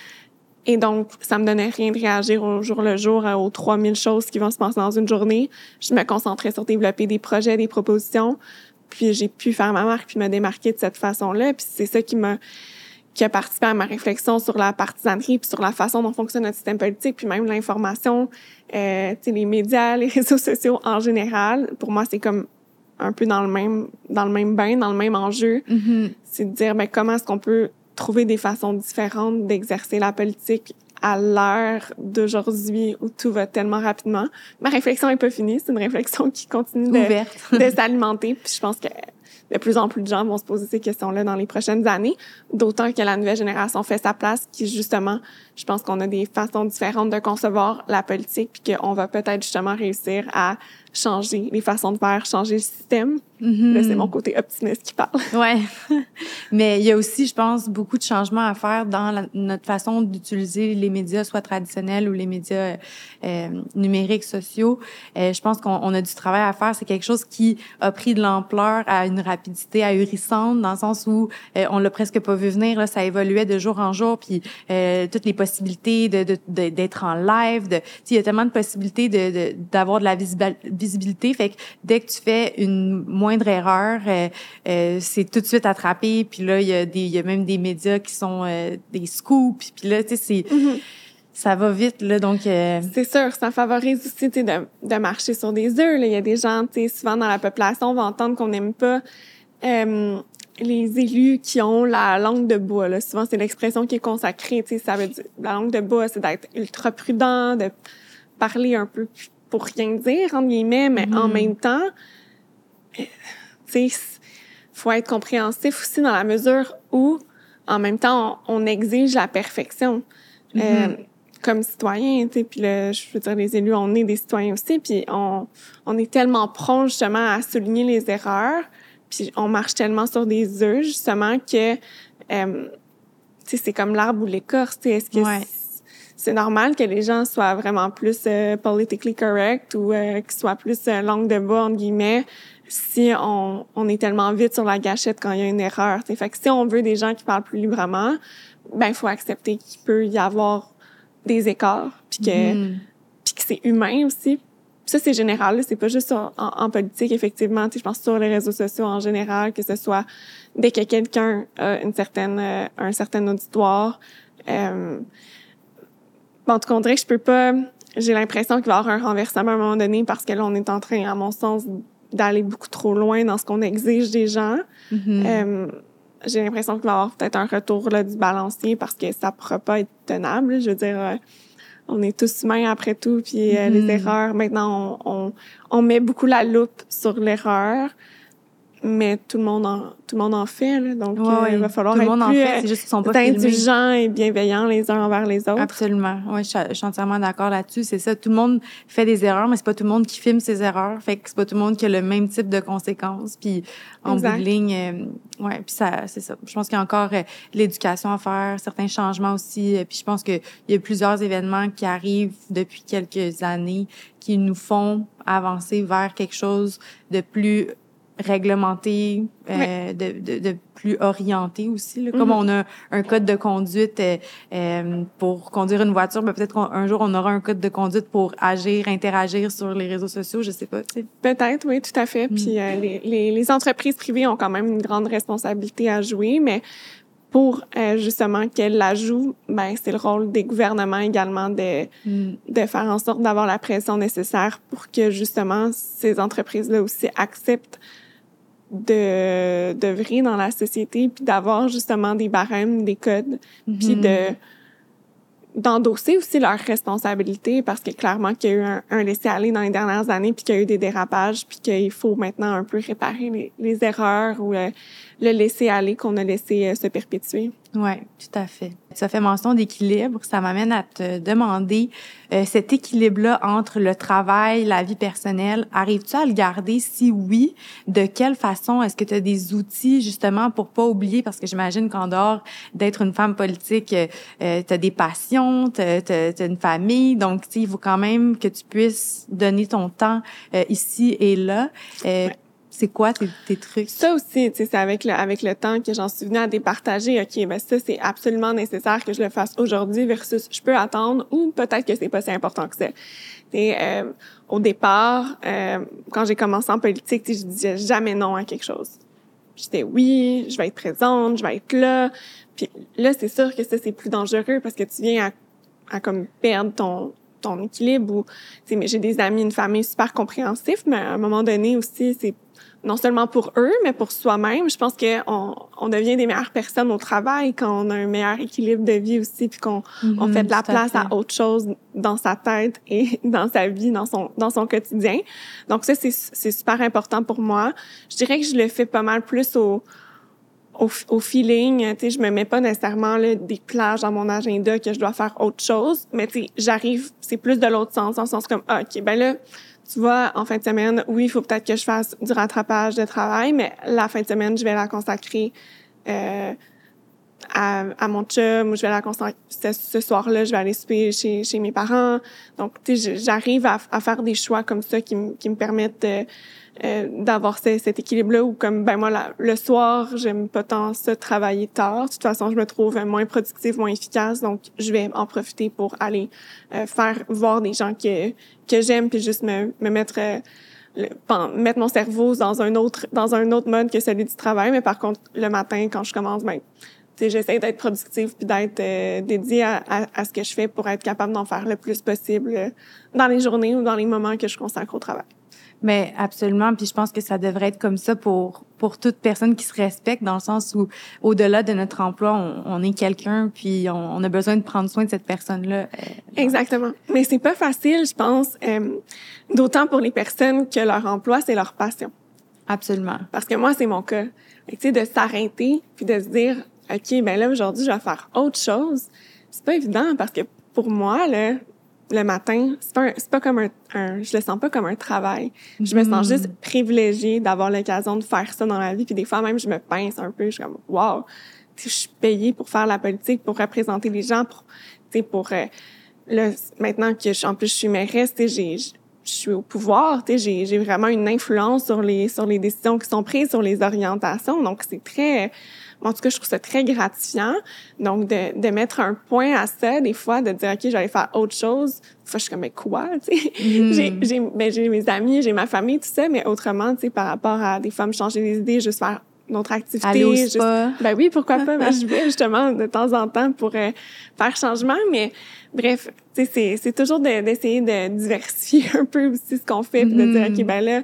Et donc, ça me donnait rien de réagir au jour le jour aux 3000 choses qui vont se passer dans une journée. Je me concentrais sur développer des projets, des propositions. Puis j'ai pu faire ma marque puis me démarquer de cette façon-là. Puis c'est ça qui m'a qui a participé à ma réflexion sur la partisanerie puis sur la façon dont fonctionne notre système politique puis même l'information, euh, les médias, les réseaux sociaux en général. Pour moi, c'est comme un peu dans le même dans le même bain, dans le même enjeu. Mm-hmm. C'est de dire mais comment est-ce qu'on peut trouver des façons différentes d'exercer la politique à l'heure d'aujourd'hui où tout va tellement rapidement? Ma réflexion est pas finie, c'est une réflexion qui continue de, de s'alimenter. Puis je pense que de plus en plus de gens vont se poser ces questions-là dans les prochaines années, d'autant que la nouvelle génération fait sa place, qui justement, je pense qu'on a des façons différentes de concevoir la politique, puis qu'on va peut-être justement réussir à changer les façons de faire, changer le système. Mm c'est mon côté optimiste qui parle. Ouais. Mais il y a aussi, je pense, beaucoup de changements à faire dans notre façon d'utiliser les médias, soit traditionnels ou les médias euh, numériques, sociaux. Euh, je pense qu'on a du travail à faire. C'est quelque chose qui a pris de l'ampleur à une rapidité ahurissante, dans le sens où euh, on l'a presque pas vu venir. Là, ça évoluait de jour en jour, puis euh, toutes les possibilités de d'être en live. De, il y a tellement de possibilités de d'avoir de, de la visibilité. Fait que dès que tu fais une moindre erreur, euh, euh, c'est tout de suite attrapé. Puis là, il y a des, il y a même des médias qui sont euh, des scoops. Puis là, tu sais, c'est mm-hmm. ça va vite là donc c'est sûr ça favorise aussi tu de, de marcher sur des œufs il y a des gens tu sais souvent dans la population on va entendre qu'on n'aime pas les élus qui ont la langue de bois là souvent c'est l'expression qui est consacrée tu sais ça veut dire la langue de bois c'est d'être ultra prudent de parler un peu pour rien dire, entre guillemets, mais en mm-hmm. même temps, euh, tu sais, faut être compréhensif aussi dans la mesure où, en même temps, on, exige la perfection. Euh, mm-hmm. comme citoyen, tu sais, puis je veux dire, les élus, on est des citoyens aussi, puis on, on est tellement prompt, justement, à souligner les erreurs, puis on marche tellement sur des œufs, justement, que, euh, tu sais, c'est comme l'arbre ou l'écorce, tu sais, est-ce que c'est normal que les gens soient vraiment plus euh, politically correct ou euh, qu'ils soient plus euh, langue de bois, entre guillemets, si on, on est tellement vite sur la gâchette quand il y a une erreur. T'sais. Fait que si on veut des gens qui parlent plus librement, ben il faut accepter qu'il peut y avoir des écarts, puis que, mm. puis que c'est humain aussi. Ça, c'est général, c'est pas juste en, en, politique, effectivement. Je pense sur les réseaux sociaux en général, que ce soit dès que quelqu'un a une certaine, euh, un certain auditoire, euh, en tout cas, on dirait que je peux pas. J'ai l'impression qu'il va y avoir un renversement à un moment donné parce que là, on est en train, à mon sens, d'aller beaucoup trop loin dans ce qu'on exige des gens. Mm-hmm. Euh, j'ai l'impression qu'il va y avoir peut-être un retour là, du balancier parce que ça pourra pas être tenable. Je veux dire, euh, on est tous humains après tout, puis euh, les mm-hmm. erreurs. Maintenant, on, on, on, met beaucoup la loupe sur l'erreur, mais tout le monde en, tout le monde en fait. Là, donc, euh, il va falloir Tout le être monde en fait, c'est juste qu'ils sont pas indulgents et bienveillants les uns envers les autres. Absolument. Oui, je, suis- je suis entièrement d'accord là-dessus. C'est ça. Tout le monde fait des erreurs, mais c'est pas tout le monde qui filme ses erreurs. Fait que c'est pas tout le monde qui a le même type de conséquences. Puis en bout de ligne, euh, ouais. Puis ça, c'est ça. Je pense qu'il y a encore euh, l'éducation à faire, certains changements aussi. Euh, Puis je pense que il y a plusieurs événements qui arrivent depuis quelques années qui nous font avancer vers quelque chose de plus réglementé, euh, de, de, de plus orienté aussi. Là. Comme Mhm. on a un code de conduite euh, euh, pour conduire une voiture, ben peut-être qu'un jour on aura un code de conduite pour agir, interagir sur les réseaux sociaux, je sais pas. tu sais. Peut-être, oui, tout à fait. Mm. Puis euh, les, les, les entreprises privées ont quand même une grande responsabilité à jouer, mais pour euh, justement qu'elles la jouent, ben c'est le rôle des gouvernements également de, de faire en sorte d'avoir la pression nécessaire pour que justement ces entreprises-là aussi acceptent de d'œuvrer dans la société puis d'avoir justement des barèmes, des codes, puis Mhm. de d'endosser aussi leurs responsabilités parce que clairement qu'il y a eu un, un laisser-aller dans les dernières années puis qu'il y a eu des dérapages puis qu'il faut maintenant un peu réparer les, les erreurs ou euh, le laisser-aller qu'on a laissé euh, se perpétuer. Oui, tout à fait. Tu as fait mention d'équilibre. Ça m'amène à te demander euh, cet équilibre-là entre le travail, la vie personnelle. Arrives-tu à le garder? Si oui, de quelle façon? Est-ce que tu as des outils justement pour pas oublier? Parce que j'imagine qu'en dehors d'être une femme politique, euh, tu as des passions, tu as, une famille. Donc, il faut quand même que tu puisses donner ton temps euh, ici et là. Euh, C'est quoi tes, trucs? Ça aussi, tu sais, c'est avec le, avec le temps que j'en suis venue à départager. OK, ben ça, c'est absolument nécessaire que je le fasse aujourd'hui versus je peux attendre ou peut-être que c'est pas si important que ça. Euh, au départ, euh, quand j'ai commencé en politique, je disais jamais non à quelque chose. J'étais oui, je vais être présente, je vais être là. Puis là, c'est sûr que ça, c'est plus dangereux parce que tu viens à, à comme perdre ton, ton équilibre ou, mais j'ai des amis, une famille super compréhensif, mais à un moment donné aussi, c'est non seulement pour eux, mais pour soi-même. Je pense qu'on on devient des meilleures personnes au travail quand on a un meilleur équilibre de vie aussi, puis qu'on on Mhm, fait de la à place à, autre chose dans sa tête et dans sa vie, dans son dans son quotidien. Donc ça, c'est c'est super important pour moi. Je dirais que je le fais pas mal plus au au, au feeling, tu sais, je me mets pas nécessairement là, des plages dans mon agenda que je dois faire autre chose, mais tu sais, j'arrive, c'est plus de l'autre sens, dans le sens comme, ah, ok, ben là, tu vois, en fin de semaine, oui, il faut peut-être que je fasse du rattrapage de travail, mais la fin de semaine, je vais la consacrer euh, à, à mon chum, ou je vais la consacrer, ce, soir-là, je vais aller souper chez, chez mes parents. Donc, tu sais, j'arrive à, à faire des choix comme ça qui, qui me permettent de, euh, d'avoir ce- cet équilibre-là où comme ben moi la- le soir j'aime pas tant ça travailler tard. De toute façon je me trouve moins productive moins efficace. Donc je vais en profiter pour aller euh, faire voir des gens que que j'aime puis juste me, me mettre euh, mettre mon cerveau dans un autre dans un autre mode que celui du travail. Mais par contre le matin quand je commence ben j'essaie d'être productive puis d'être euh, dédiée à, à, à ce que je fais pour être capable d'en faire le plus possible euh, dans les journées ou dans les moments que je consacre au travail. Mais absolument, puis je pense que ça devrait être comme ça pour pour toute personne qui se respecte, dans le sens où au-delà de notre emploi, on, on est quelqu'un, puis on, on a besoin de prendre soin de cette personne-là. euh, Exactement. Mais c'est pas facile, je pense, euh, d'autant pour les personnes que leur emploi, c'est leur passion. absolument. Parce que moi, c'est mon cas. Tu sais, de s'arrêter puis de se dire, OK, ben là, aujourd'hui, je vais faire autre chose. C'est pas évident parce que pour moi, là, le matin, c'est pas, un- c'est pas comme un, un, je le sens pas comme un travail. Je me sens Mhm. juste privilégiée d'avoir l'occasion de faire ça dans la vie. Puis des fois, même, je me pince un peu. Je suis comme, wow, je suis payée pour faire la politique, pour représenter les gens, pour, tu sais, pour, euh, là, maintenant que je, en plus je suis mairesse, tu sais, j'ai, je suis au pouvoir, tu sais, j'ai, j'ai vraiment une influence sur les, sur les décisions qui sont prises, sur les orientations. Donc, c'est très, en tout cas, je trouve ça très gratifiant. Donc, de, de mettre un point à ça, des fois, de dire, OK, je vais aller faire autre chose. Des fois, je suis comme, mais quoi, tu sais? Mhm. j'ai, j'ai, ben, j'ai mes amis, j'ai ma famille, tout ça, mais autrement, tu sais, par rapport à des me changer les idées, juste faire une autre activité. Aller au juste- ben oui, pourquoi pas? Ben, je vais justement de temps en temps pour euh, faire changement, mais bref, tu sais, c'est, c'est toujours de- d'essayer de diversifier un peu aussi ce qu'on fait, puis de dire, Mhm. OK, ben là,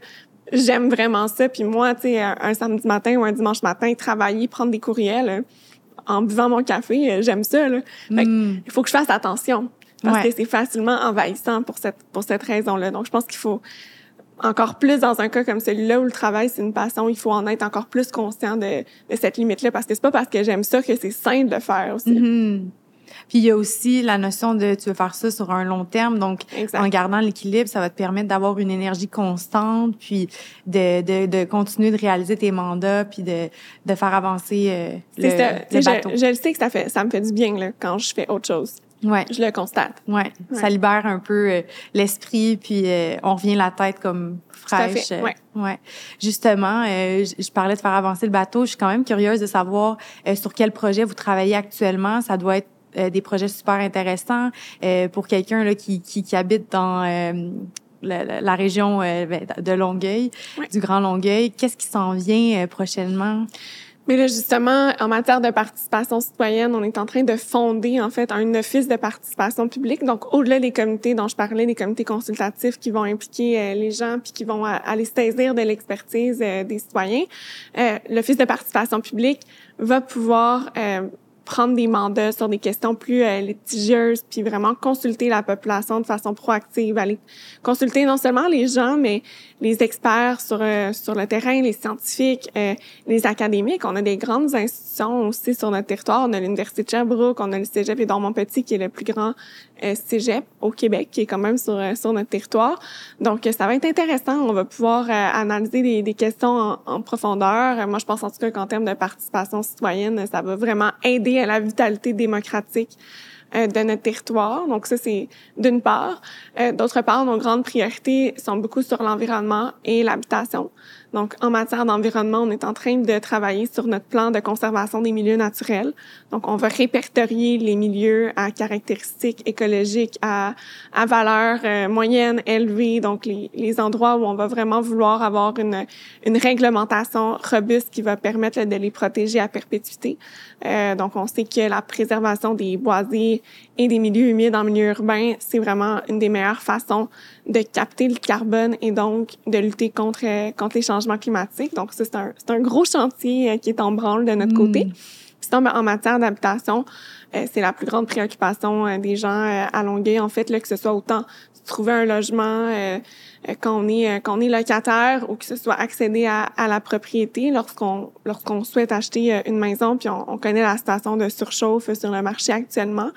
j'aime vraiment ça. Puis moi, tu sais, un, samedi matin ou un dimanche matin, travailler, prendre des courriels euh, en buvant mon café, euh, j'aime ça, là. Fait que Mm. il faut que je fasse attention parce Ouais. que c'est facilement envahissant pour cette, pour cette raison-là. Donc, je pense qu'il faut encore plus dans un cas comme celui-là où le travail c'est une passion, il faut en être encore plus conscient de, de cette limite-là parce que c'est pas parce que j'aime ça que c'est simple de faire aussi. Mhm. Puis il y a aussi la notion de tu veux faire ça sur un long terme, donc en gardant l'équilibre, ça va te permettre d'avoir une énergie constante, puis de, de, de continuer de réaliser tes mandats, puis de, de faire avancer euh, le, ça. le bateau. Je, je le sais que ça fait ça me fait du bien là, quand je fais autre chose. Ouais. Je le constate. Ouais, ça libère un peu euh, l'esprit, puis euh, on revient la tête comme à fraîche. fait, euh, ouais. ouais. Justement, euh, je je parlais de faire avancer le bateau. Je suis quand même curieuse de savoir sur quel projet vous travaillez actuellement. Ça doit être euh, des projets super intéressants euh, pour quelqu'un là qui, qui, qui habite dans euh, la, la- région euh, ben, de Longueuil, du Grand Longueuil. Qu'est-ce qui s'en vient euh, prochainement? Mais là, justement, en matière de participation citoyenne, on est en train de fonder, en fait, un office de participation publique. Donc, au-delà des comités dont je parlais, des comités consultatifs qui vont impliquer euh, les gens puis qui vont euh, aller saisir de l'expertise euh, des citoyens, euh, l'office de participation publique va pouvoir euh, prendre des mandats sur des questions plus euh, litigieuses, puis vraiment consulter la population de façon proactive, aller consulter non seulement les gens, mais les experts sur euh, sur le terrain, les scientifiques, euh, les académiques. On a des grandes institutions aussi sur notre territoire. On a l'Université de Sherbrooke, on a le Cégep et Dormont-Petit, qui est le plus grand euh, cégep au Québec, qui est quand même sur, euh, sur notre territoire. Donc, ça va être intéressant. On va pouvoir analyser des, des questions en, en profondeur. Moi, je pense en tout cas qu'en termes de participation citoyenne, ça va vraiment aider à la vitalité démocratique de notre territoire. Donc ça, c'est d'une part. Euh, D'autre part, nos grandes priorités sont beaucoup sur l'environnement et l'habitation. Donc, en matière d'environnement, on est en train de travailler sur notre plan de conservation des milieux naturels. Donc, on va répertorier les milieux à caractéristiques écologiques, à, à valeur euh, moyenne, élevée, donc les, les endroits où on va vraiment vouloir avoir une, une réglementation robuste qui va permettre de les protéger à perpétuité. Euh, donc, on sait que la préservation des boisés et des milieux humides en milieu urbain, c'est vraiment une des meilleures façons de capter le carbone et donc de lutter contre, euh, contre les changements climatiques. Donc, ça, c'est un, c'est un gros chantier euh, qui est en branle de notre Mm. côté. Puis sinon, ben, en matière d'habitation, euh, c'est la plus grande préoccupation des gens à Longueuil, en fait, là, que ce soit autant trouver un logement quand on est euh, est locataire ou que ce soit accéder à, à la propriété lorsqu'on lorsqu'on souhaite acheter euh, une maison puis on, on connaît la situation de surchauffe sur le marché actuellement.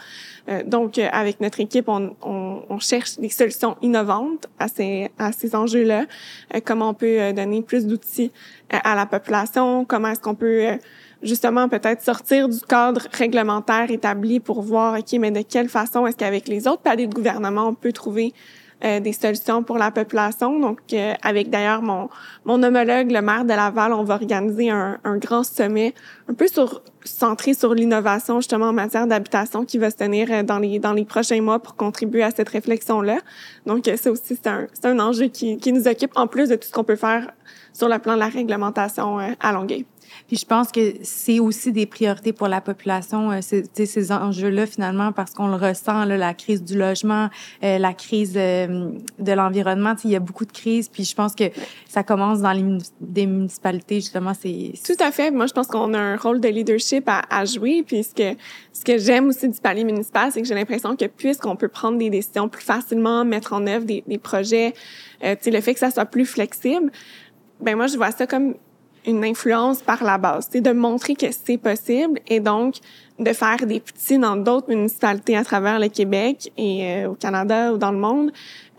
Euh, donc euh, avec notre équipe on, on, on cherche des solutions innovantes à ces à ces enjeux-là. Euh, comment on peut euh, donner plus d'outils euh, à la population, comment est-ce qu'on peut euh, justement peut-être sortir du cadre réglementaire établi pour voir ok mais de quelle façon est-ce qu'avec les autres paliers de gouvernement on peut trouver euh, des solutions pour la population. Donc, euh, avec d'ailleurs mon, mon homologue, le maire de Laval, on va organiser un, un grand sommet un peu centré sur l'innovation justement en matière d'habitation qui va se tenir euh, dans les dans les prochains mois pour contribuer à cette réflexion là. Donc euh, ça aussi c'est un c'est un enjeu qui qui nous occupe en plus de tout ce qu'on peut faire sur le plan de la réglementation à. Puis je pense que c'est aussi des priorités pour la population, euh, ces, enjeux-là finalement, parce qu'on le ressent, la crise du logement, euh, la crise euh, de l'environnement. Il y a beaucoup de crises, puis je pense que ça commence dans les des municipalités, justement. C'est Tout à fait. Moi, je pense qu'on a un rôle de leadership à, jouer. Puis ce que, j'aime aussi du palier municipal, c'est que j'ai l'impression que puisqu'on peut prendre des décisions plus facilement, mettre en œuvre des, des projets, euh, le fait que ça soit plus flexible, ben moi, je vois ça comme une influence par la base. C'est de montrer que c'est possible et donc de faire des petits dans d'autres municipalités à travers le Québec et euh, au Canada ou dans le monde,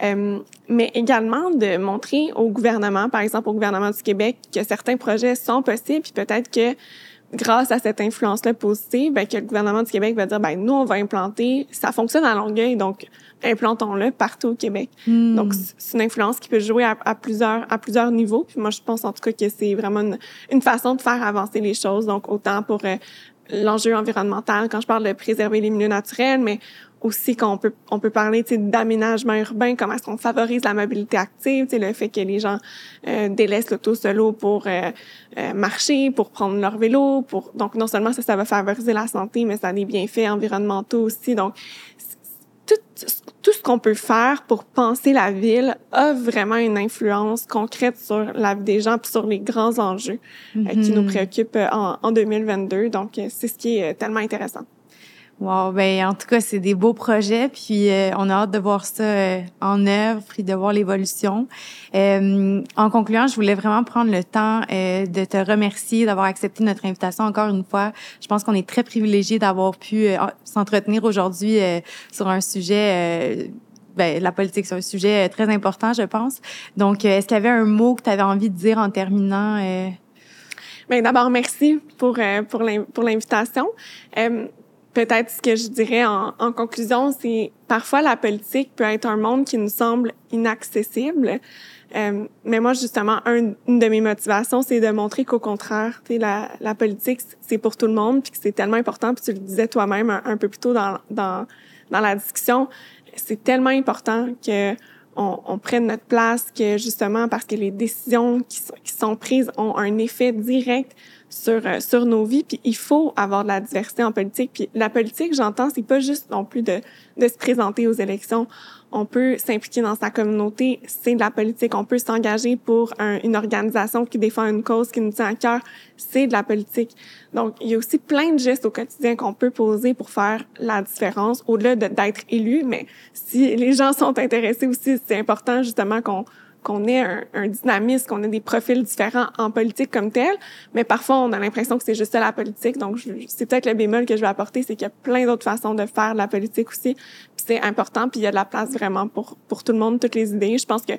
euh, mais également de montrer au gouvernement, par exemple au gouvernement du Québec, que certains projets sont possibles, puis peut-être que grâce à cette influence-là positive, ben, que le gouvernement du Québec va dire, ben nous, on va implanter, ça fonctionne à Longueuil, donc implantons-le partout au Québec. Hmm. Donc, c'est une influence qui peut jouer à, à, plusieurs, à plusieurs niveaux. Puis moi, je pense en tout cas que c'est vraiment une, une façon de faire avancer les choses. Donc, autant pour euh, l'enjeu environnemental, quand je parle de préserver les milieux naturels, mais aussi qu'on peut on peut parler d'aménagement urbain comment est-ce qu'on favorise la mobilité active le fait que les gens euh, délaissent l'auto solo pour euh, euh, marcher pour prendre leur vélo pour donc non seulement ça ça va favoriser la santé mais ça a des bienfaits environnementaux aussi donc tout, tout ce qu'on peut faire pour penser la ville a vraiment une influence concrète sur la vie des gens puis sur les grands enjeux euh, qui nous préoccupent euh, en, en 2022 donc euh, c'est ce qui est euh, tellement intéressant Wow, ben en tout cas, c'est des beaux projets, puis euh, on a hâte de voir ça euh, en œuvre, puis de voir l'évolution. Euh, en concluant, je voulais vraiment prendre le temps de te remercier d'avoir accepté notre invitation encore une fois. Je pense qu'on est très privilégiés d'avoir pu s'entretenir aujourd'hui sur un sujet ben, la politique, c'est un sujet très important, je pense. Donc, est-ce qu'il y avait un mot que tu avais envie de dire en terminant? Euh... Bien, d'abord, merci pour, pour l'invitation peut-être ce que je dirais en, en conclusion, c'est parfois la politique peut être un monde qui nous semble inaccessible. Euh, mais moi, justement, un, une de mes motivations, c'est de montrer qu'au contraire, la, la politique, c'est pour tout le monde, puis que c'est tellement important. Puis tu le disais toi-même un, peu plus tôt dans, dans, dans la discussion, c'est tellement important que on, on, prenne notre place, que justement, parce que les décisions qui qui sont prises ont un effet direct sur euh, sur nos vies puis il faut avoir de la diversité en politique. Puis la politique j'entends c'est pas juste non plus de de se présenter aux élections. On peut s'impliquer dans sa communauté c'est de la politique. On peut s'engager pour une organisation qui défend une cause qui nous tient à cœur c'est de la politique. Donc il y a aussi plein de gestes au quotidien qu'on peut poser pour faire la différence au-delà d'être élu mais si les gens sont intéressés aussi c'est important justement qu'on qu'on ait un, un, dynamisme, qu'on ait des profils différents en politique comme tel, mais parfois on a l'impression que c'est juste ça la politique. Donc c'est peut-être le bémol que je vais apporter, c'est qu'il y a plein d'autres façons de faire la politique aussi. Puis c'est important, puis il y a de la place vraiment pour pour tout le monde, toutes les idées. Je pense que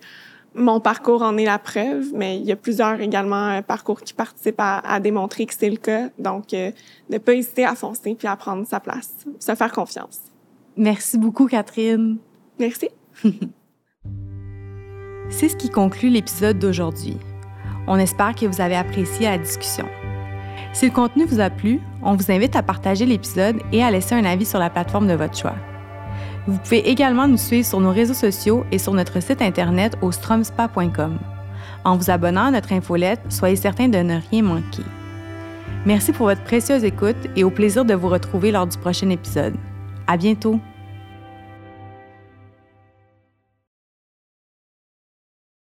mon parcours en est la preuve, mais il y a plusieurs également euh, parcours qui participent à, à démontrer que c'est le cas. Donc, euh, ne pas hésiter à foncer puis à prendre sa place, se faire confiance. Merci beaucoup, Catherine. Merci. C'est ce qui conclut l'épisode d'aujourd'hui. On espère que vous avez apprécié la discussion. Si le contenu vous a plu, on vous invite à partager l'épisode et à laisser un avis sur la plateforme de votre choix. Vous pouvez également nous suivre sur nos réseaux sociaux et sur notre site internet au stromspa.com. En vous abonnant à notre infolette, soyez certain de ne rien manquer. Merci pour votre précieuse écoute et au plaisir de vous retrouver lors du prochain épisode. À bientôt!